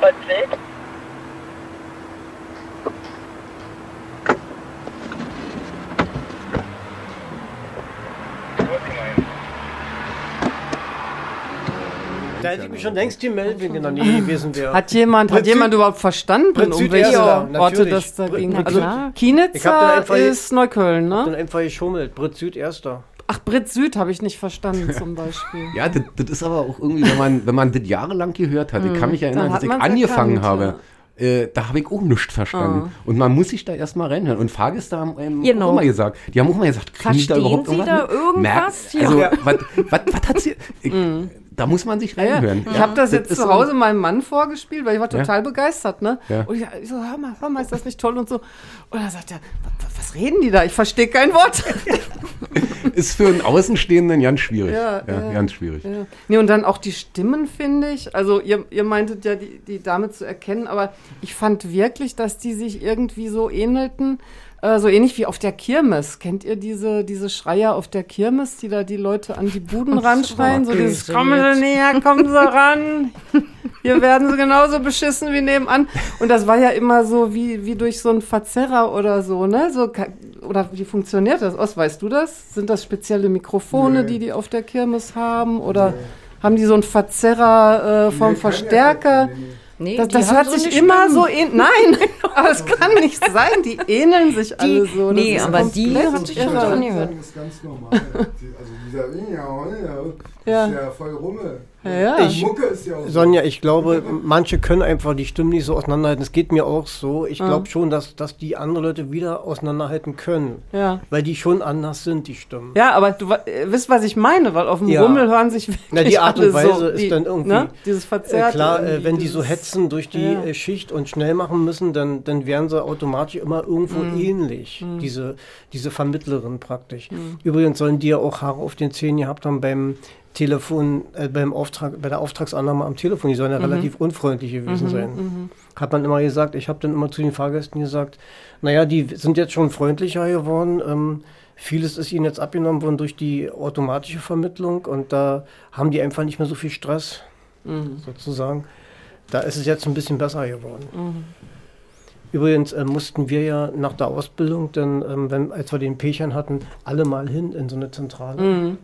Britzelt. Da hätte ich schon längst gemeldet, wenn in der Nähe gewesen wäre. Hat jemand, hat Prinzip- jemand überhaupt verstanden, Prinzip um welche Erster, Orte natürlich. das da ging? Also Ich hab da Kienitzer einfach- ist Neukölln, Dann ne? einfach geschummelt. Brit Süd erster. Ach, Brit Süd habe ich nicht verstanden zum Beispiel. Ja, das, das ist aber auch irgendwie, wenn man, wenn man das jahrelang gehört hat. Ich kann mich erinnern, Dann dass hat ich angefangen erkannt, habe. Äh, da habe ich auch nichts verstanden. Ah. Und man muss sich da erstmal reinhören. Und Fahrgäste haben ähm, Genau. auch immer gesagt, die haben auch mal gesagt, kriegen die da überhaupt Sie irgendwas da irgendwas? Merk, also, Ja. was, was, was hat sie? Ich, Da muss man sich reinhören. Ich habe das Das jetzt zu Hause meinem Mann vorgespielt, weil ich war Ja. total begeistert, ne? Ja. Und ich, ich so, hör mal, hör mal, ist das nicht toll und so. Und dann sagt er, "Was- reden die da? Ich verstehe kein Wort. Ist für einen Außenstehenden ganz schwierig. Ja, ja. ganz schwierig. Ja. Nee, und dann auch die Stimmen, finde ich. Also, ihr, ihr meintet ja, die, die Dame zu erkennen, aber ich fand wirklich, dass die sich irgendwie so ähnelten. Äh, so ähnlich wie auf der Kirmes. Kennt ihr diese, diese Schreier auf der Kirmes, die da die Leute an die Buden ranschreien? So dieses, so kommen. Sie näher, kommen Sie ran. Hier werden Sie genauso beschissen wie nebenan. Und das war ja immer so wie, wie durch so einen Verzerrer oder so, ne? So, oder wie funktioniert das? Os, weißt du das? Sind das spezielle Mikrofone, Nee. die die auf der Kirmes haben? Oder haben die so einen Verzerrer äh, vom Nee, ja Verstärker? sein, nee, Das, die das hört so sich immer Stimmen. so ähnlich. Nein, aber es kann nicht sein. Die ähneln sich alle so. Das nee, aber die hat sich irre. schon angehört. Das ist ganz normal. Die- also dieser Ja. ist ja voll Rummel. Ja, ja. Die Mucke ist ja auch so. Sonja, ich glaube, manche können einfach die Stimmen nicht so auseinanderhalten. Es geht mir auch so. Ich Ja. glaube schon, dass, dass die andere Leute wieder auseinanderhalten können. ja. Weil die schon anders sind, die Stimmen. Ja, aber du äh, wisst, was ich meine, weil auf dem Ja. Rummel hören sich wirklich Na, die Art und alle so, Weise ist die, dann irgendwie- Ne? Dieses Äh, Verzerrte. klar, äh, wenn die so hetzen durch die Ja. äh, Schicht und schnell machen müssen, dann, dann wären sie automatisch immer irgendwo Mhm. ähnlich, diese, diese Vermittlerin praktisch. Mhm. Übrigens sollen die ja auch Haare auf den Zähnen gehabt haben beim Telefon, äh, beim Auftrag, bei der Auftragsannahme am Telefon. Die sollen ja Mhm. relativ unfreundlich gewesen Mhm, sein. mhm. Hat man immer gesagt, ich habe dann immer zu den Fahrgästen gesagt, naja, die sind jetzt schon freundlicher geworden. Ähm, vieles ist ihnen jetzt abgenommen worden durch die automatische Vermittlung und da haben die einfach nicht mehr so viel Stress, Mhm. sozusagen. Da ist es jetzt ein bisschen besser geworden. Mhm. Übrigens äh, mussten wir ja nach der Ausbildung, dann, ähm, wenn, als wir den Pechern hatten, alle mal hin in so eine Zentrale.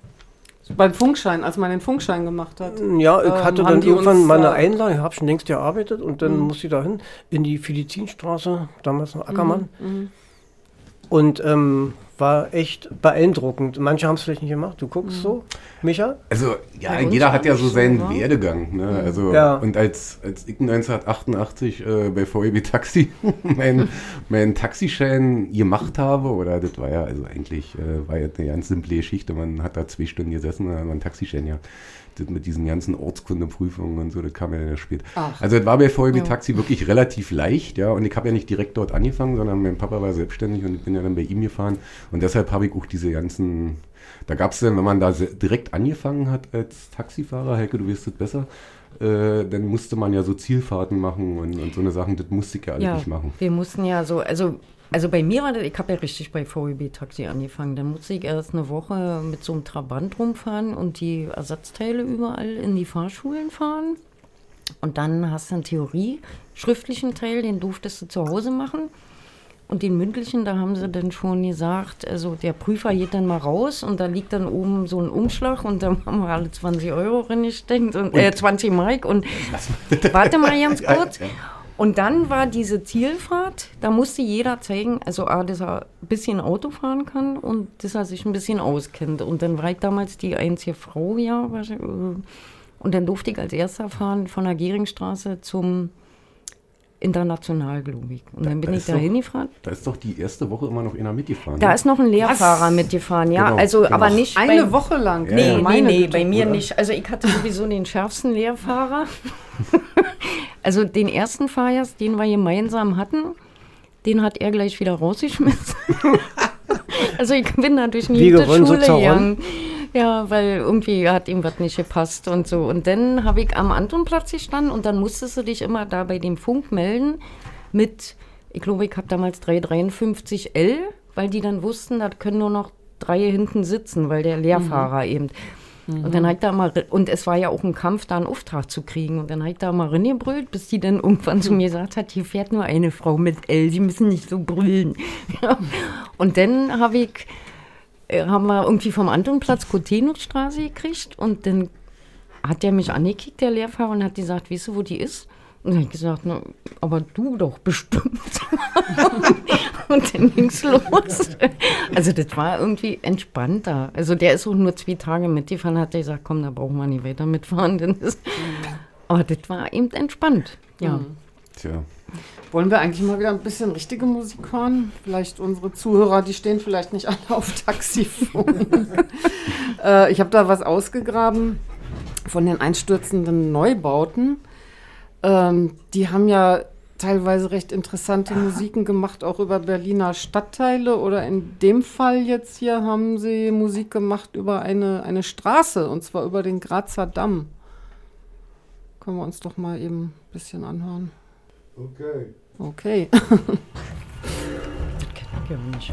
Mhm. Beim Funkschein, als man den Funkschein gemacht hat. Ja, ich Ähm, hatte haben dann irgendwann uns mal eine da- Einladung, ich habe schon längst gearbeitet und dann Mhm. musste ich da hin, in die Felizinstraße, damals noch Ackermann. Mhm. Und ähm, war echt beeindruckend. Manche haben es vielleicht nicht gemacht. Du guckst so, Micha? Also, ja, jeder hat ja so seinen schon, wa? Werdegang. Ne? Also, Ja. Und als, als ich 1988 äh, bei VEB Taxi meinen mein Taxischein gemacht habe, oder das war ja also eigentlich äh, war ja eine ganz simple Geschichte. Man hat da zwei Stunden gesessen, dann hat man einen Taxischein ja. Das mit diesen ganzen Ortskundeprüfungen und so, das kam ja dann spät. Ach. Also das war bei VEB Ja. Taxi wirklich relativ leicht, ja. Und ich habe ja nicht direkt dort angefangen, sondern mein Papa war selbstständig und ich bin ja dann bei ihm gefahren. Und deshalb habe ich auch diese ganzen, da gab es dann, wenn man da direkt angefangen hat als Taxifahrer, Heike, du wirst es besser, äh, dann musste man ja so Zielfahrten machen und, und so eine Sachen, das musste ich ja alles Ja, nicht machen. wir mussten ja so, also, also bei mir war das, ich habe ja richtig bei VEB Taxi angefangen. Dann musste ich erst eine Woche mit so einem Trabant rumfahren und die Ersatzteile überall in die Fahrschulen fahren. Und dann hast du einen Theorie, schriftlichen Teil, den durftest du zu Hause machen. Und den mündlichen, da haben sie dann schon gesagt, also der Prüfer geht dann mal raus und da liegt dann oben so ein Umschlag und da haben wir alle 20 Euro reingesteckt und, äh, 20 Mark und warte mal ganz kurz. Und dann war diese Zielfahrt, da musste jeder zeigen, also A, dass er ein bisschen Auto fahren kann und dass er sich ein bisschen auskennt. Und dann war ich damals die einzige Frau, ja. äh, Und dann durfte ich als erster fahren von der Geringstraße zum International, glaube ich. Und dann bin ich ist da doch- hingefahren. Da ist doch die erste Woche immer noch einer mitgefahren. Da ne? ist noch ein Lehrfahrer mitgefahren, ja. Genau, also, genau. aber nicht Eine bei, Woche lang. Nee, ja. nee, nee, bei mir oder? nicht. Also ich hatte sowieso den schärfsten Lehrfahrer. also den ersten Fahrgast, den wir gemeinsam hatten, den hat er gleich wieder rausgeschmissen. also ich bin natürlich nie in die so Schule gegangen. Ja, weil irgendwie hat ihm was nicht gepasst und so. Und dann habe ich am Antonplatz gestanden und dann musstest du dich immer da bei dem Funk melden mit, ich glaube, ich habe damals 353L, weil die dann wussten, da können nur noch drei hinten sitzen, weil der Lehrfahrer eben. Und dann hat da mal, und es war ja auch ein Kampf, da einen Auftrag zu kriegen. Und dann hat da mal reingebrüllt, bis die dann irgendwann zu mir gesagt hat, hier fährt nur eine Frau mit L, sie müssen nicht so brüllen. Und dann habe ich, haben wir irgendwie vom Antonplatz Kotenusstraße gekriegt und dann hat der mich angekickt, der Lehrfahrer, und hat gesagt, weißt du, wo die ist? Und dann habe ich gesagt, na, aber du doch bestimmt. und dann ging's los. Also das war irgendwie entspannter. Also der ist auch nur zwei Tage mitgefahren, hat er gesagt, komm, da brauchen wir nicht weiter mitfahren. Dann ist, aber das war eben entspannt. Ja. Tja. Wollen wir eigentlich mal wieder ein bisschen richtige Musik hören? Vielleicht unsere Zuhörer, die stehen vielleicht nicht alle auf Taxifunk. äh, ich habe da was ausgegraben von den einstürzenden Neubauten. Ähm, die haben ja teilweise recht interessante Musiken gemacht, auch über Berliner Stadtteile. Oder in dem Fall jetzt hier haben sie Musik gemacht über eine, eine Straße, und zwar über den Grazer Damm. Können wir uns doch mal eben ein bisschen anhören. Okay. Okay. Das kenn ich ja nicht.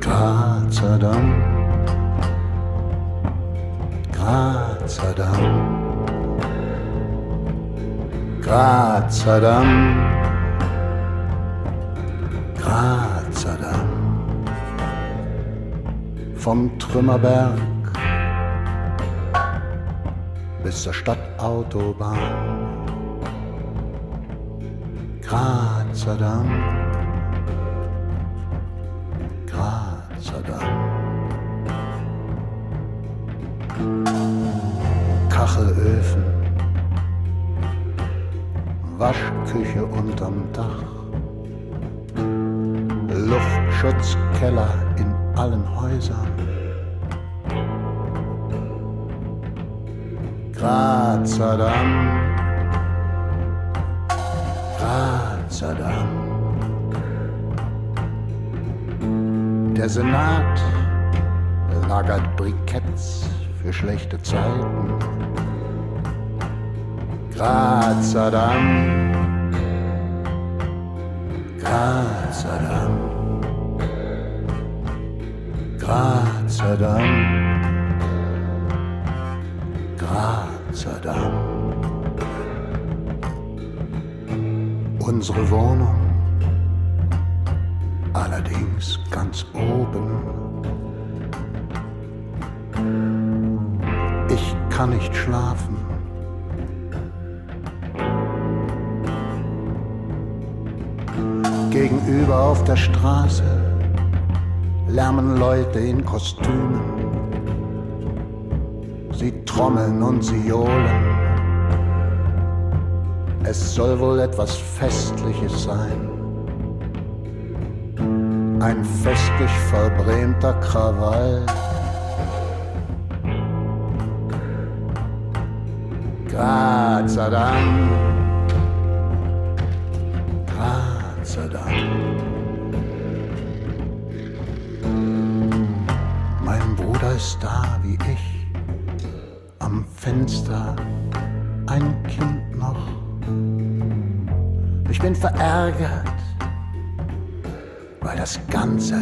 Grazer Damm, Grazer Damm, Grazer Damm, Grazer Damm, vom Trümmerberg bis zur Stadtautobahn. Grazer Damm. Grazer Damm. Kachelöfen, Waschküche unterm Dach, Luftschutzkeller in allen Häusern. Grazer Damm, Grazer Damm. Der Senat lagert Briketts für schlechte Zeiten. Grazer Damm, Grazer Damm. Unsere Wohnung allerdings ganz oben. Kann nicht schlafen. Gegenüber auf der Straße lärmen Leute in Kostümen. Sie trommeln und sie johlen. Es soll wohl etwas Festliches sein ein festlich verbrämter Krawall. Grazer Damm, Grazer Damm. Mein Bruder ist da wie ich, am Fenster, ein Kind noch. Ich bin verärgert, weil das Ganze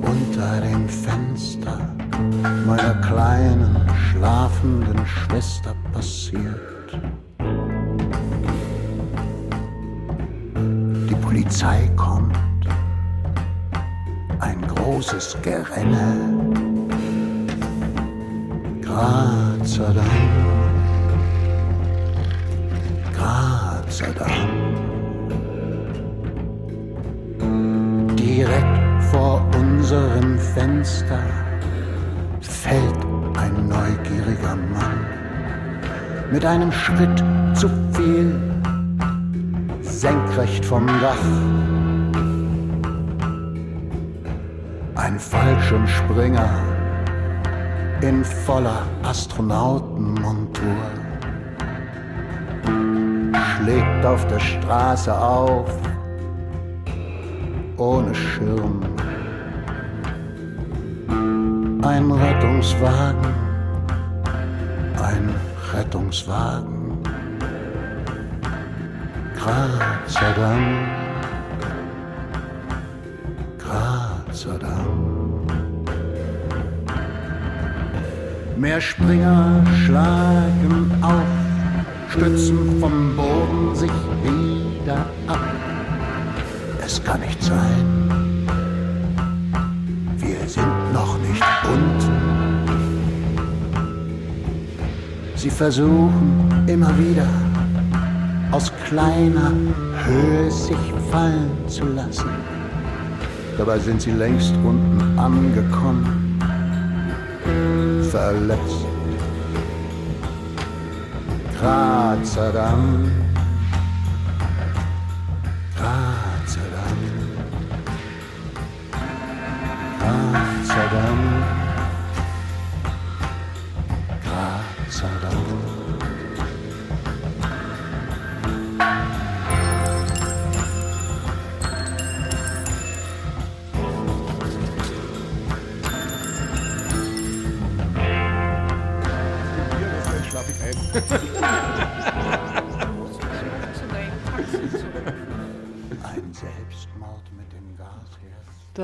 unter dem Fenster meiner kleinen schlafenden Schwester passiert. Polizei kommt, ein großes Gerenne. Gott sei Dank, sei Dank. Direkt vor unserem Fenster fällt ein neugieriger Mann mit einem Schritt zu viel senkrecht vom Dach. Ein Fallschirmspringer in voller Astronautenmontur schlägt auf der Straße auf, ohne Schirm. Ein Rettungswagen, ein Rettungswagen. Dank, Gott sei Dank. Mehr Springer schlagen auf, stützen vom Boden sich wieder ab. Es kann nicht sein, wir sind noch nicht unten. Sie versuchen immer wieder kleiner Höhe sich fallen zu lassen. Dabei sind sie längst unten angekommen, verletzt. Gott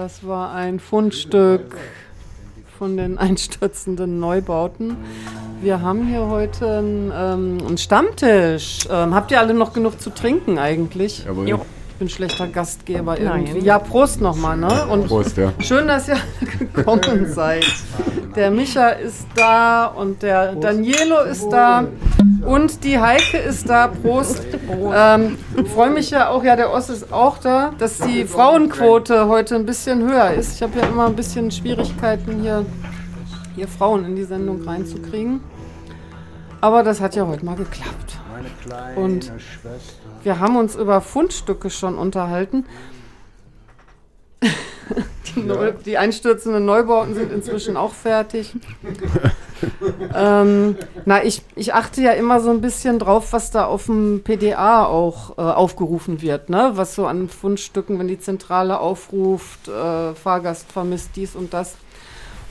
Das war ein Fundstück von den einstürzenden Neubauten. Wir haben hier heute einen, ähm, einen Stammtisch. Ähm, habt ihr alle noch genug zu trinken eigentlich? Jawohl. Jo. Ich bin schlechter Gastgeber Nein. irgendwie. Ja, Prost nochmal, ne? Und Prost, ja. schön, dass ihr gekommen seid. Der Micha ist da und der Danielo ist da und die Heike ist da. Prost. Ähm, Freue mich ja auch, ja, der Oss ist auch da, dass die Frauenquote heute ein bisschen höher ist. Ich habe ja immer ein bisschen Schwierigkeiten, hier, hier Frauen in die Sendung reinzukriegen. Aber das hat ja heute mal geklappt. Und wir haben uns über Fundstücke schon unterhalten. Die, Neu die einstürzenden Neubauten sind inzwischen auch fertig. ähm, na, ich, ich achte ja immer so ein bisschen drauf, was da auf dem PDA auch äh, aufgerufen wird, ne? Was so an Fundstücken, wenn die Zentrale aufruft, äh, Fahrgast vermisst dies und das.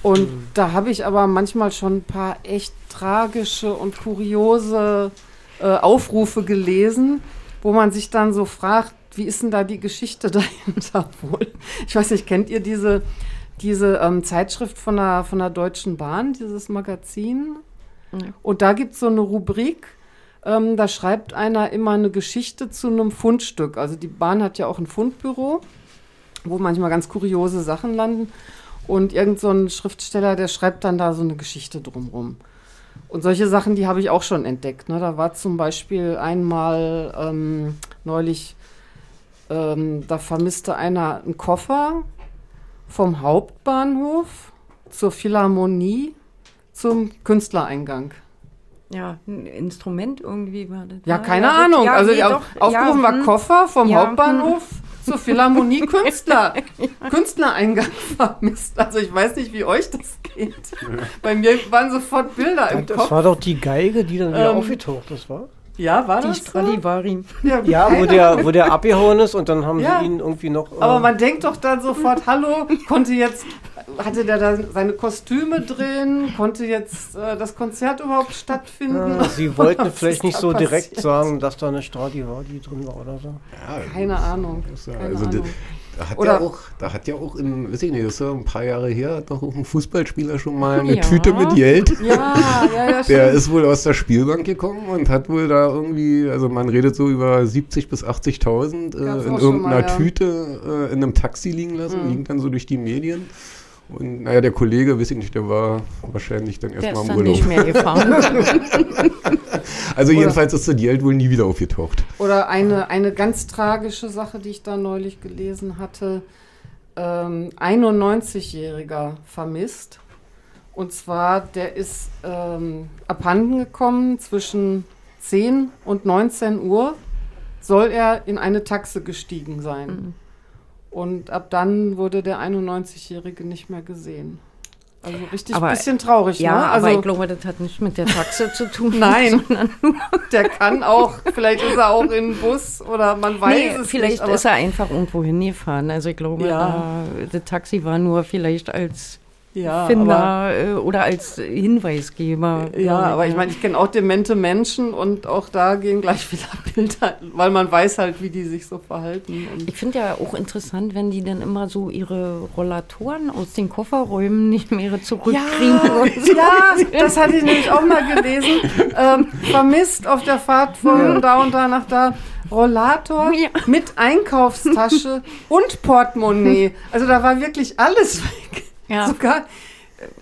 Und da habe ich aber manchmal schon ein paar echt tragische und kuriose äh, Aufrufe gelesen, wo man sich dann so fragt, wie ist denn da die Geschichte dahinter wohl? Ich weiß nicht, kennt ihr diese, diese ähm, Zeitschrift von der, von der Deutschen Bahn, dieses Magazin? Und da gibt es so eine Rubrik, ähm, da schreibt einer immer eine Geschichte zu einem Fundstück. Also die Bahn hat ja auch ein Fundbüro, wo manchmal ganz kuriose Sachen landen. Und irgend so ein Schriftsteller, der schreibt dann da so eine Geschichte drumrum. Und solche Sachen, die habe ich auch schon entdeckt. Ne? Da war zum Beispiel einmal ähm, neulich, ähm, da vermisste einer einen Koffer vom Hauptbahnhof zur Philharmonie zum Künstlereingang. Ja, ein Instrument irgendwie war das. Ja, keine das- Ahnung. ja, also nee, auf, aufgerufen ja, war hm. Koffer vom Ja, Hauptbahnhof zur Philharmonie Künstler. Künstlereingang vermisst. Also ich weiß nicht, wie euch das geht. Bei mir waren sofort Bilder im Das Kopf. war doch die Geige, die dann wieder Ähm, aufgetaucht ist, war? Ja, war Die das so? Stradivari. Ja, Ja, wo der, wo der abgehauen ist und dann haben Ja. sie ihn irgendwie noch. äh, Aber man denkt doch dann sofort, hallo, konnte jetzt, hatte der da seine Kostüme drin, konnte jetzt äh, das Konzert überhaupt stattfinden? äh, sie wollten vielleicht nicht so direkt passiert? sagen, dass da eine Stradivari drin war oder so. Ja, Keine Ahnung. ja- Keine also Ahnung. Da hat, Oder- ja auch, da hat ja auch in, weiß ich nicht, das ist ja ein paar Jahre her, hat doch auch ein Fußballspieler schon mal eine Ja. Tüte mit Geld. Ja, ja, ja, Der ist wohl aus der Spielbank gekommen und hat wohl da irgendwie, also man redet so über 70 bis 80.000 äh, in irgendeiner mal, ja. Tüte äh, in einem Taxi liegen lassen, Mhm. ging dann so durch die Medien. Und naja, der Kollege, weiß ich nicht, der war wahrscheinlich dann Der erstmal ist im dann Urlaub. nicht mehr gefahren. Also jedenfalls ist das Geld wohl nie wieder aufgetaucht. Oder eine, eine ganz tragische Sache, die ich da neulich gelesen hatte. Ähm, 91-Jähriger vermisst. Und zwar, der ist ähm, abhanden gekommen zwischen 10 und 19 Uhr. Soll er in eine Taxe gestiegen sein. Mhm. Und ab dann wurde der 91-Jährige nicht mehr gesehen. Also richtig Aber- ein bisschen traurig, ja, ne? Also, aber ich glaube, das hat nicht mit der Taxe zu tun. Nein. der kann auch, vielleicht ist er auch in Bus oder man weiß nee, es vielleicht nicht. aber- ist er einfach irgendwo hingefahren. Also ich glaube, Ja. äh, das Taxi war nur vielleicht als Ja, Finder äh, oder als Hinweisgeber. Ja, aber ich meine, ich kenne auch demente Menschen und auch da gehen gleich wieder Bilder, weil man weiß halt, wie die sich so verhalten. Ich finde ja auch interessant, wenn die dann immer so ihre Rollatoren aus den Kofferräumen nicht mehr zurückkriegen. und so. ja, das hatte ich nämlich auch mal gelesen. Ähm, vermisst auf der Fahrt von da und da nach da. Rollator Ja. mit Einkaufstasche und Portemonnaie. Also da war wirklich alles weg. Ja. Sogar äh,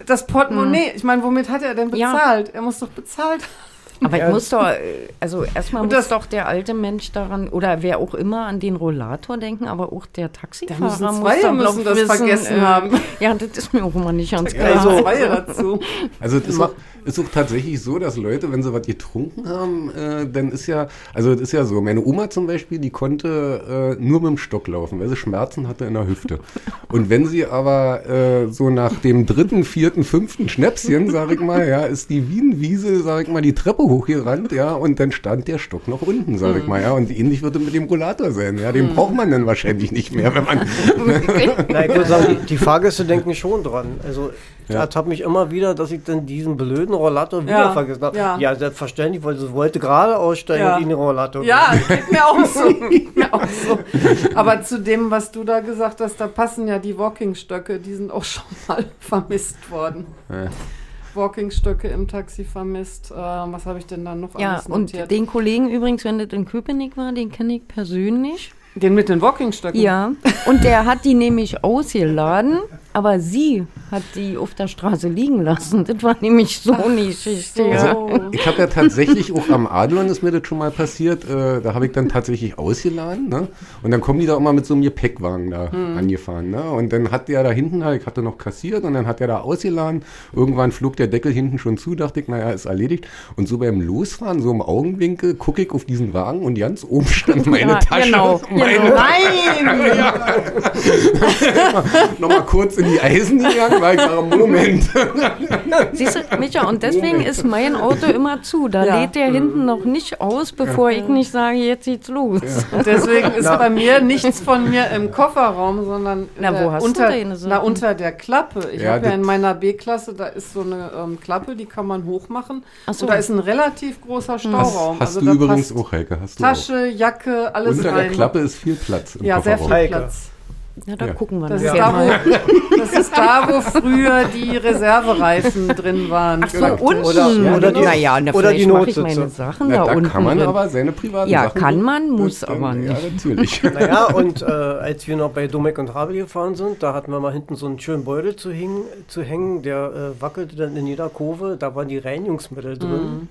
das Portemonnaie. Ich meine, womit hat er denn Ja. bezahlt? Er muss doch bezahlt haben. Aber ich muss doch, äh, also erstmal Und muss das- doch der alte Mensch daran, oder wer auch immer, an den Rollator denken, aber auch der Taxifahrer müssen muss zwei doch müssen glaub, das vergessen haben. Ja, das ist mir auch immer nicht ganz klar. Also. Also es ist auch, ist auch tatsächlich so, dass Leute, wenn sie was getrunken haben, äh, dann ist ja, also es ist ja so, meine Oma zum Beispiel, die konnte äh, nur mit dem Stock laufen, weil sie Schmerzen hatte in der Hüfte. Und wenn sie aber äh, so nach dem dritten, vierten, fünften Schnäpschen, sag ich mal, ja, ist die Wienwiese, sag ich mal, die Treppe hochgerannt, ja, und dann stand der Stock noch unten, sag ich mal, ja, und ähnlich wird es mit dem Rollator sein, ja, den braucht man dann wahrscheinlich nicht mehr, wenn man, Na, ich würde sagen, die, die Fahrgäste denken schon dran. Also Ja. ertappe mich immer wieder, dass ich dann diesen blöden Rollator wieder Ja, vergessen habe. ja. Ja. selbstverständlich, weil sie wollte gerade aussteigen Ja. und in den Rollator Ja, geht mir auch so. Geht mir auch so. Aber zu dem, was du da gesagt hast, da passen ja die Walkingstöcke, die sind auch schon mal vermisst worden. Ja. Walkingstöcke im Taxi vermisst. Äh, was habe ich denn da noch Ja, alles und notiert? den Kollegen übrigens, wenn das in Köpenick war, den kenne ich persönlich. Den mit den Walkingstöcken? Ja, und der hat die nämlich ausgeladen, aber sie hat die auf der Straße liegen lassen. Das war nämlich so eine Geschichte. so. Ja. Also, ich habe ja tatsächlich auch am Adlon ist mir das schon mal passiert. Äh, da habe ich dann tatsächlich ausgeladen. Ne? Und dann kommen die da immer mit so einem Gepäckwagen da angefahren. Ne? Und dann hat der da hinten, halt, ich hatte noch kassiert und dann hat der da ausgeladen. Irgendwann flog der Deckel hinten schon zu, dachte ich, naja, ist erledigt. Und so beim Losfahren, so im Augenwinkel, gucke ich auf diesen Wagen und ganz oben stand meine Ja, Tasche. genau, meine Nein! Nochmal kurz in die Eisen gegangen, weil ich sage, Moment. Siehst du, Micha, und deswegen ist mein Auto immer zu. Da Ja. lädt der hinten noch nicht aus, bevor ich nicht sage, jetzt geht's los. Und deswegen ist bei mir nichts von mir im Kofferraum, sondern Na, wo äh, hast du unter, na, unter der Klappe. Ich Ja, habe ja in meiner B-Klasse, da ist so eine ähm, Klappe, die kann man hochmachen. Ach so. Und da ist ein relativ großer Hast, Stauraum. hast also du da übrigens auch, Heike. Hast du auch. Tasche, Jacke, alles Unter rein. der Klappe ist viel Platz im Ja, sehr Kofferraum. viel Heike. Platz. Ja, da Ja. gucken wir Das ist, da, mal. wo, das ist da, wo früher die Reservereifen drin waren. Ach so, Genau. unten. Oder- oder die- naja, na, oder die mache ich Notsitze. meine Sachen Na, da, da unten kann man drin. aber seine privaten Ja, Sachen... kann man, muss Das- aber Ja, nicht. natürlich. Naja, und äh, als wir noch bei Domek und Rabe gefahren sind, da hatten wir mal hinten so einen schönen Beutel zu, hing, zu hängen, der äh, wackelte dann in jeder Kurve, da waren die Reinigungsmittel drin.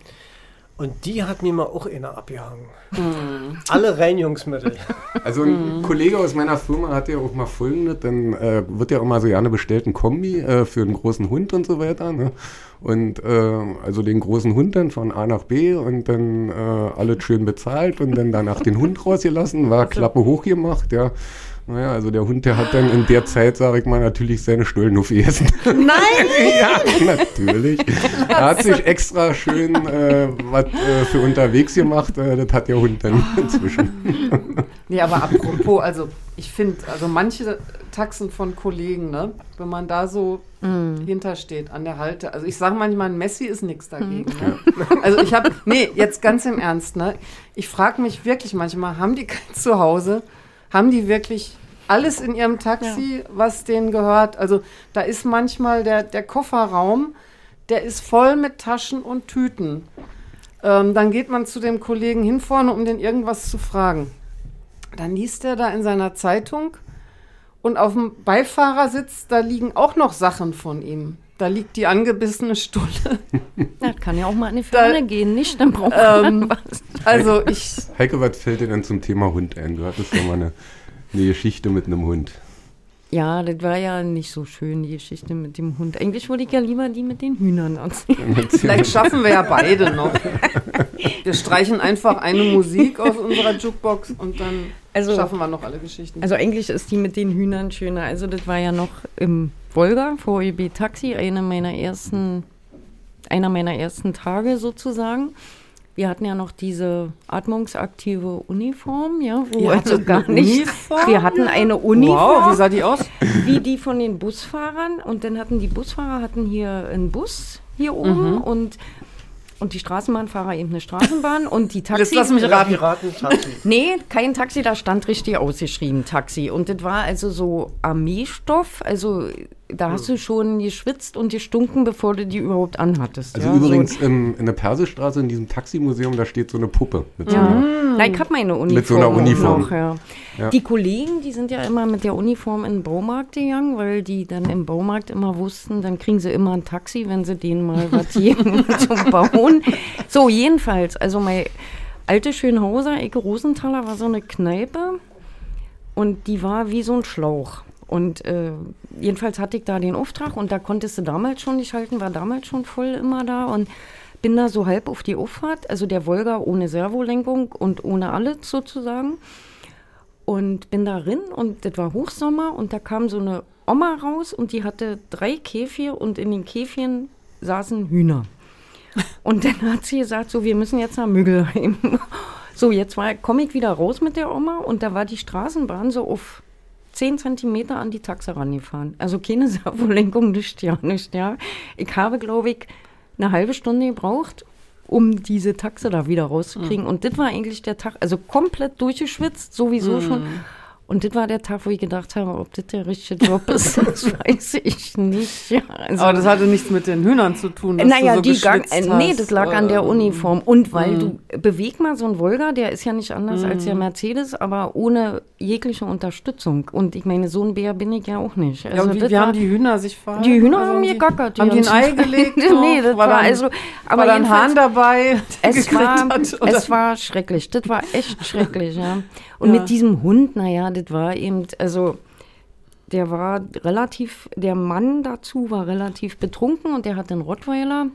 Und die hat mir mal auch einer abgehangen. Alle Reinigungsmittel. Also ein Kollege aus meiner Firma hat ja auch mal folgendes, dann äh, wird ja immer so gerne bestellt ein Kombi äh, für einen großen Hund und so weiter. Ne? Und äh, also den großen Hund dann von A nach B und dann äh, alles schön bezahlt und dann danach den Hund rausgelassen, war Klappe hochgemacht, ja. Naja, also der Hund, der hat dann in der Zeit, sage ich mal, natürlich seine Stullen aufgegessen. Nein! ja, natürlich. Er hat sich extra schön äh, was äh, für unterwegs gemacht. Äh, das hat der Hund dann inzwischen. Nee, aber apropos, also ich finde, also manche Taxen von Kollegen, ne, wenn man da so hintersteht an der Halte, also ich sage manchmal, ein Messi ist nichts dagegen. Ne? Also ich habe, nee, jetzt ganz im Ernst, ne, ich frage mich wirklich manchmal, haben die kein Zuhause? Haben die wirklich alles in ihrem Taxi, was denen gehört. Also da ist manchmal der, der Kofferraum, der ist voll mit Taschen und Tüten. Ähm, dann geht man zu dem Kollegen hin vorne, um den irgendwas zu fragen. Dann liest er da in seiner Zeitung und auf dem Beifahrersitz, da liegen auch noch Sachen von ihm. Da liegt die angebissene Stulle. Ja, kann ja auch mal in die Ferne gehen, nicht? Dann braucht man Ähm, was. also ich, Heike, was fällt dir denn zum Thema Hund ein? Du hattest ja mal eine, eine Geschichte mit einem Hund. Ja, das war ja nicht so schön, die Geschichte mit dem Hund. Eigentlich wollte ich ja lieber die mit den Hühnern erzählen. vielleicht schaffen wir ja beide noch. Wir streichen einfach eine Musik aus unserer Jukebox und dann Also- schaffen wir noch alle Geschichten. Also eigentlich ist die mit den Hühnern schöner. Also das war ja noch im Wolga, VEB Taxi, eine meiner ersten, einer meiner ersten Tage sozusagen. Wir hatten ja noch diese atmungsaktive Uniform, ja, wo Ihr also gar nicht. Uniform? Wir hatten eine Uniform. Wow, wie sah die aus? wie die von den Busfahrern. Und dann hatten die Busfahrer hatten hier einen Bus hier oben Mhm. und, und die Straßenbahnfahrer eben eine Straßenbahn und die Taxi. Jetzt lass mich raten. Piratentaxi. Nee, kein Taxi, da stand richtig ausgeschrieben Taxi. Und das war also so Armeestoff. Also da hast du schon geschwitzt und gestunken, bevor du die überhaupt anhattest. Also ja, übrigens ähm, in der Persestraße, in diesem Taximuseum, da steht so eine Puppe mit so Ja. einer. Nein, ich habe meine Uniform. Mit so einer Uniform. Noch, ja. Ja. Die Kollegen, die sind ja immer mit der Uniform in den Baumarkt gegangen, weil die dann im Baumarkt immer wussten, dann kriegen sie immer ein Taxi, wenn sie denen mal was geben zum Bauen. So, jedenfalls, also mein alte Schönhauser, Ecke Rosenthaler, war so eine Kneipe und die war wie so ein Schlauch. Und äh, jedenfalls hatte ich da den Auftrag und da konntest du damals schon nicht halten, war damals schon voll immer da und bin da so halb auf die Auffahrt, also der Wolga ohne Servolenkung und ohne alles sozusagen. Und bin da drin und das war Hochsommer und da kam so eine Oma raus und die hatte drei Käfige und in den Käfigen saßen Hühner. Und dann hat sie gesagt, so, wir müssen jetzt nach Müggelheim. So, jetzt komme ich wieder raus mit der Oma und da war die Straßenbahn so auf 10 Zentimeter an die Taxe rangefahren. Also keine Servolenkung, nicht, ja, nicht, ja. Ich habe, glaube ich, eine halbe Stunde gebraucht, um diese Taxe da wieder rauszukriegen. Und das war eigentlich der Tag, also komplett durchgeschwitzt, sowieso schon. Und das war der Tag, wo ich gedacht habe, ob das der richtige Job ist, das weiß ich nicht. Ja, also, Aber das hatte nichts mit den Hühnern zu tun. Dass naja, so die gang, äh, nee, hast, das lag an der oder- Uniform. Und weil Mhm. du, beweg mal so ein Volga, der ist ja nicht anders als der Mhm. Mercedes, aber ohne jegliche Unterstützung. Und ich meine, so ein Bär bin ich ja auch nicht. Ja, Also und wie, wie war- haben die Hühner sich verhalten? die Hühner Also haben die- gegackert. Haben die ein Ei gelegt? nee, das war, da ein- also, aber war ein Hahn dabei, es war, hat, es war schrecklich. Das war echt schrecklich, ja. Und Ja. mit diesem Hund, naja, das war eben, also der war relativ, der Mann dazu war relativ betrunken und der hatte einen Rottweiler,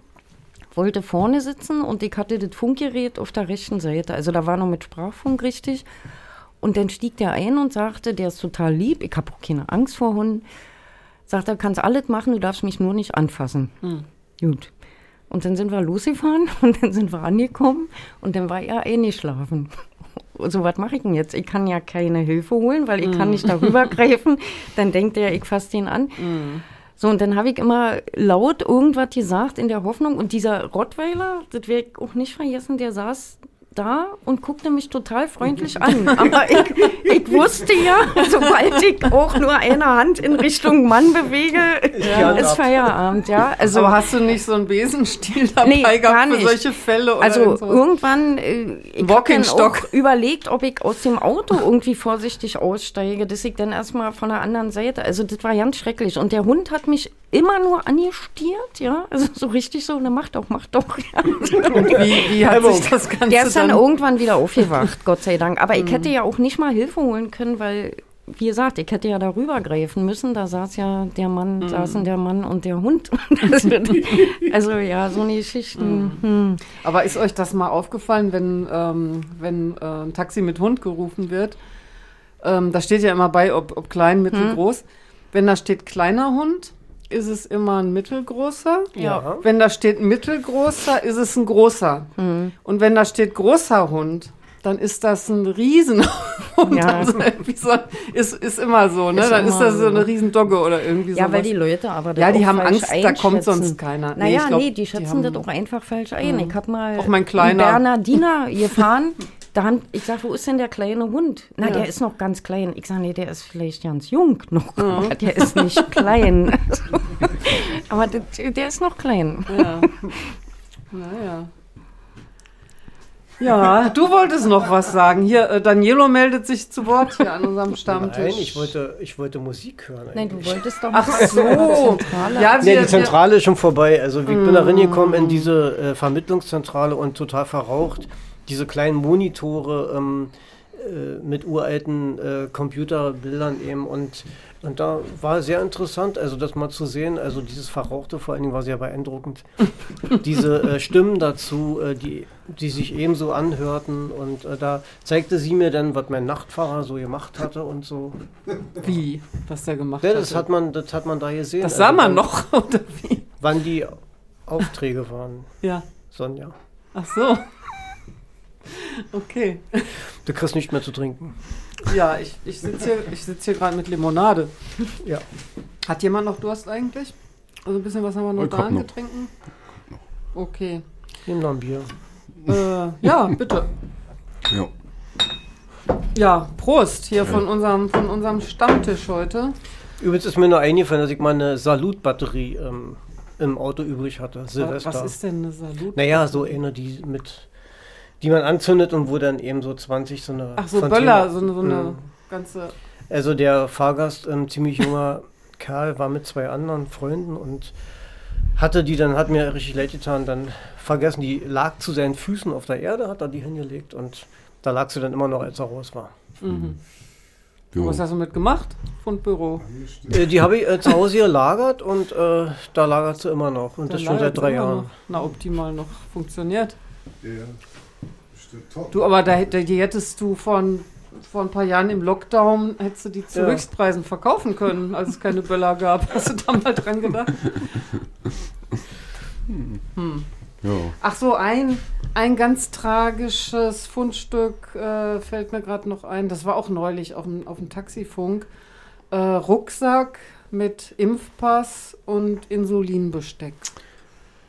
wollte vorne sitzen und ich hatte das Funkgerät auf der rechten Seite. Also da war noch mit Sprachfunk richtig. Und dann stieg der ein und sagte, der ist total lieb, ich habe auch keine Angst vor Hunden. Sagt er, kannst alles machen, du darfst mich nur nicht anfassen. Hm. Gut. Und dann sind wir losgefahren und dann sind wir angekommen und dann war er eingeschlafen. So, was mache ich denn jetzt? Ich kann ja keine Hilfe holen, weil ich kann nicht darüber greifen. Dann denkt er, ich fasse den an. So, und dann habe ich immer laut irgendwas gesagt in der Hoffnung. Und dieser Rottweiler, das werde ich auch nicht vergessen, der saß da und guckte mich total freundlich an. Aber ich, ich wusste ja, sobald ich auch nur eine Hand in Richtung Mann bewege, Ja. ist Feierabend, ja. Also, Aber hast du nicht so einen Besenstiel dabei Nee, gehabt für solche Fälle? Oder also so? irgendwann, äh, ich habe auch überlegt, ob ich aus dem Auto irgendwie vorsichtig aussteige, dass ich dann erstmal von der anderen Seite, also das war ganz schrecklich. Und der Hund hat mich immer nur angestiert, ja, also so richtig so, ne, mach doch, mach doch. Ja. Und wie, wie hat sich das Ganze dann dann... irgendwann wieder aufgewacht, Gott sei Dank. Aber ich hätte ja auch nicht mal Hilfe holen können, weil, wie gesagt, ich hätte ja darüber greifen müssen. Da saß ja der Mann, saßen der Mann und der Hund. Also ja, so eine Geschichten. Hm. Aber ist euch das mal aufgefallen, wenn, ähm, wenn äh, ein Taxi mit Hund gerufen wird? Ähm, da steht ja immer bei, ob, ob klein, mittel, Hm. groß. Wenn da steht kleiner Hund, ist es immer ein mittelgroßer. Ja. Wenn da steht mittelgroßer, ist es ein großer. Hm. Und wenn da steht großer Hund, dann ist das ein Riesenhund. Ja. Also so, ist, ist immer so, ne? Ist dann ist das so so. eine Riesendogge oder irgendwie Ja, sowas. weil die Leute aber das Ja, die auch haben Angst, da kommt sonst keiner. Nee, Naja, ich glaub, nee, die die schätzen haben- das auch einfach falsch ein. Ich habe mal Auch mein Kleiner. Bernardiner gefahren Dann, ich sag, wo ist denn der kleine Hund? Na, Ja. der ist noch ganz klein. Ich sag, nee, der ist vielleicht ganz jung noch. Aber der ist nicht klein. aber der, der ist noch klein. Ja. Naja. Ja, du wolltest noch was sagen. Hier, äh, Danielo meldet sich zu Wort hier an unserem Stammtisch. Nein, ich wollte, ich wollte Musik hören. Nein, du eigentlich. wolltest doch Ach mal so. Zentrale. Ja, Nee, die Zentrale ist schon vorbei. Also ich bin da reingekommen Mm. in diese äh, Vermittlungszentrale und total verraucht. Diese kleinen Monitore ähm, äh, mit uralten äh, Computerbildern eben und, und da war sehr interessant, also das mal zu sehen, also dieses Verrauchte vor allen Dingen war sehr beeindruckend. diese äh, Stimmen dazu, äh, die, die sich ebenso anhörten und äh, da zeigte sie mir dann, was mein Nachtfahrer so gemacht hatte und so. wie? Was der gemacht Ja, hat. das hat man, das hat man da gesehen. das Also sah man wann- noch, oder wie? Wann die Aufträge waren, Ja. Sonja. Ach so. Okay. Du kriegst nicht mehr zu trinken. Ja, ich, ich sitze hier, ich sitz hier gerade mit Limonade. Ja. Hat jemand noch Durst eigentlich? Also ein bisschen was haben wir noch Ich da hab an noch. Okay. Nimm noch ein Bier. Äh, ja, bitte. Ja. Ja, Prost hier von unserem, von unserem Stammtisch heute. Übrigens ist mir nur eingefallen, dass ich mal eine Salutbatterie ähm, im Auto übrig hatte. Silvester. Was ist denn eine Salut? Naja, so eine, die mit die man anzündet und wo dann eben so 20 so eine Ach so, Fontäne- Böller, so eine, so eine Mhm. ganze. Also der Fahrgast, ein ziemlich junger Kerl, war mit zwei anderen Freunden und hatte die dann, hat mir richtig leid getan, dann vergessen, die lag zu seinen Füßen auf der Erde, hat er die hingelegt und da lag sie dann immer noch, als er raus war. Mhm. Jo. Was hast du mit gemacht? Fundbüro. Äh, die habe ich äh, zu Hause gelagert und äh, da lagert sie immer noch. Und Da das schon lagert seit drei Jahren. Noch, na, optimal noch funktioniert. Ja. Du, aber da, hätt- die hättest du von, vor ein paar Jahren im Lockdown, hättest du die zu Ja. Höchstpreisen verkaufen können, als es keine Böller gab. Hast du da mal dran gedacht? Hm. Ja. Ach so, ein, ein ganz tragisches Fundstück äh, fällt mir gerade noch ein. Das war auch neulich auf dem, auf dem Taxifunk. Äh, Rucksack mit Impfpass und Insulinbesteck.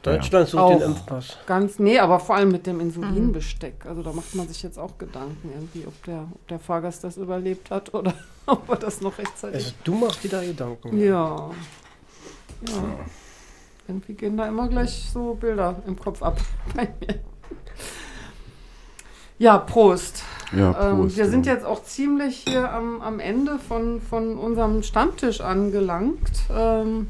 Deutschland sucht Auch. den Impfpass. Ganz, nee, aber vor allem mit dem Insulinbesteck. Also da macht man sich jetzt auch Gedanken irgendwie, ob der, ob der Fahrgast das überlebt hat oder ob er das noch rechtzeitig. Also du machst dir da Gedanken. ja. Ja. Irgendwie gehen da immer gleich so Bilder im Kopf ab bei mir. Ja, Prost. Ja, Ähm, Prost, wir sind ja. jetzt auch ziemlich hier am, am Ende von, von unserem Stammtisch angelangt. Ähm,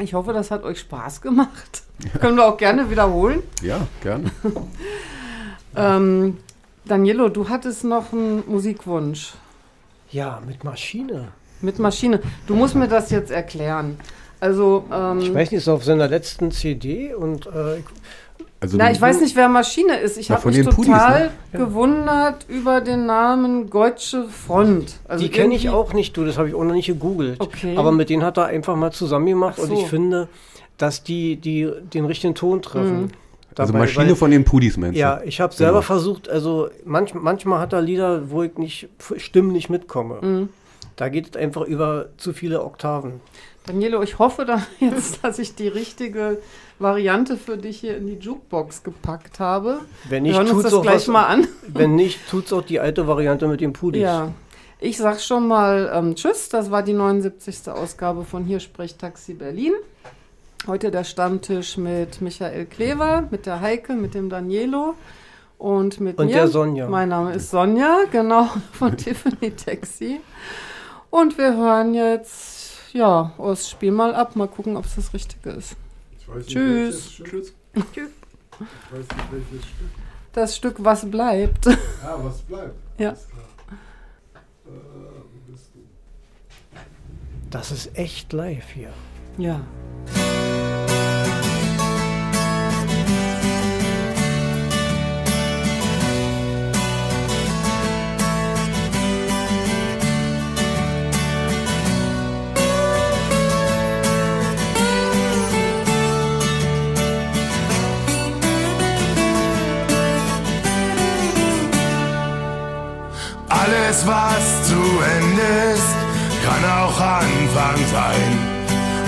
ich hoffe, das hat euch Spaß gemacht. Können wir auch gerne wiederholen. Ja, gerne. Ähm, Danielo, du hattest noch einen Musikwunsch Ja, mit Maschine. mit Maschine. Du musst mir das jetzt erklären. Also, ähm, Ich weiß nicht, ist auf seiner letzten CD und äh, Also na, ich weiß nicht, wer Maschine ist. Ich habe mich den Pudis, total ne? Ja. gewundert über den Namen Deutsche Front. Also die kenne ich auch nicht, du, das habe ich auch noch nicht gegoogelt. Okay. Aber mit denen hat er einfach mal zusammen gemacht Ach und so. ich finde, dass die, die den richtigen Ton treffen. Mhm. also dabei, Maschine weil- von den Pudis, Menschen. Ja, ich habe selber Genau. versucht, also manch, manchmal hat er Lieder, wo ich nicht stimmlich mitkomme. Mhm. Da geht es einfach über zu viele Oktaven. Danielo, ich hoffe dann jetzt, dass ich die richtige Variante für dich hier in die Jukebox gepackt habe. Wenn Wir nicht, hören uns tut's das auch gleich was, mal an. Wenn nicht, tut's auch die alte Variante mit den Pudis. Ja. Ich sag schon mal ähm, Tschüss. Das war die 79. Ausgabe von Hier spricht Taxi Berlin. Heute der Stammtisch mit Michael Klever, mit der Heike, mit dem Danielo und mit Und mir. der Sonja. Mein Name ist Sonja, genau, von Tiffany Taxi. Und wir hören jetzt, ja, das Spiel mal ab. Mal gucken, ob es das Richtige ist. Nicht, Tschüss. welches Stück. Tschüss. Ich weiß nicht, welches Stück. Das Stück Was bleibt. Ah, was bleibt. Ja. Alles klar. Äh, wo bist du? Das ist echt live hier. Ja. Alles, was zu Ende ist, kann auch Anfang sein.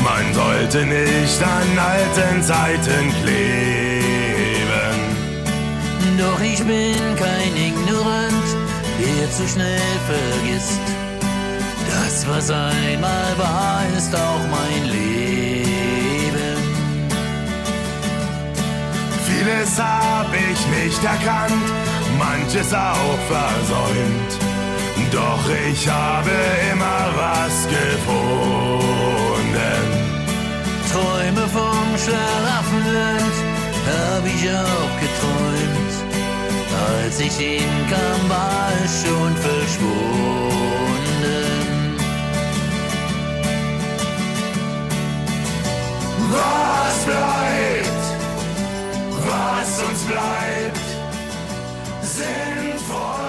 Man sollte nicht an alten Zeiten kleben. Doch ich bin kein Ignorant, der zu schnell vergisst. Das, was einmal war, ist auch mein Leben. Vieles hab ich nicht erkannt, manches auch versäumt. Doch ich habe immer was gefunden. Träume vom Schlaraffenland habe ich auch geträumt. Als ich hinkam, war es schon verschwunden. Was bleibt, was uns bleibt, sind vor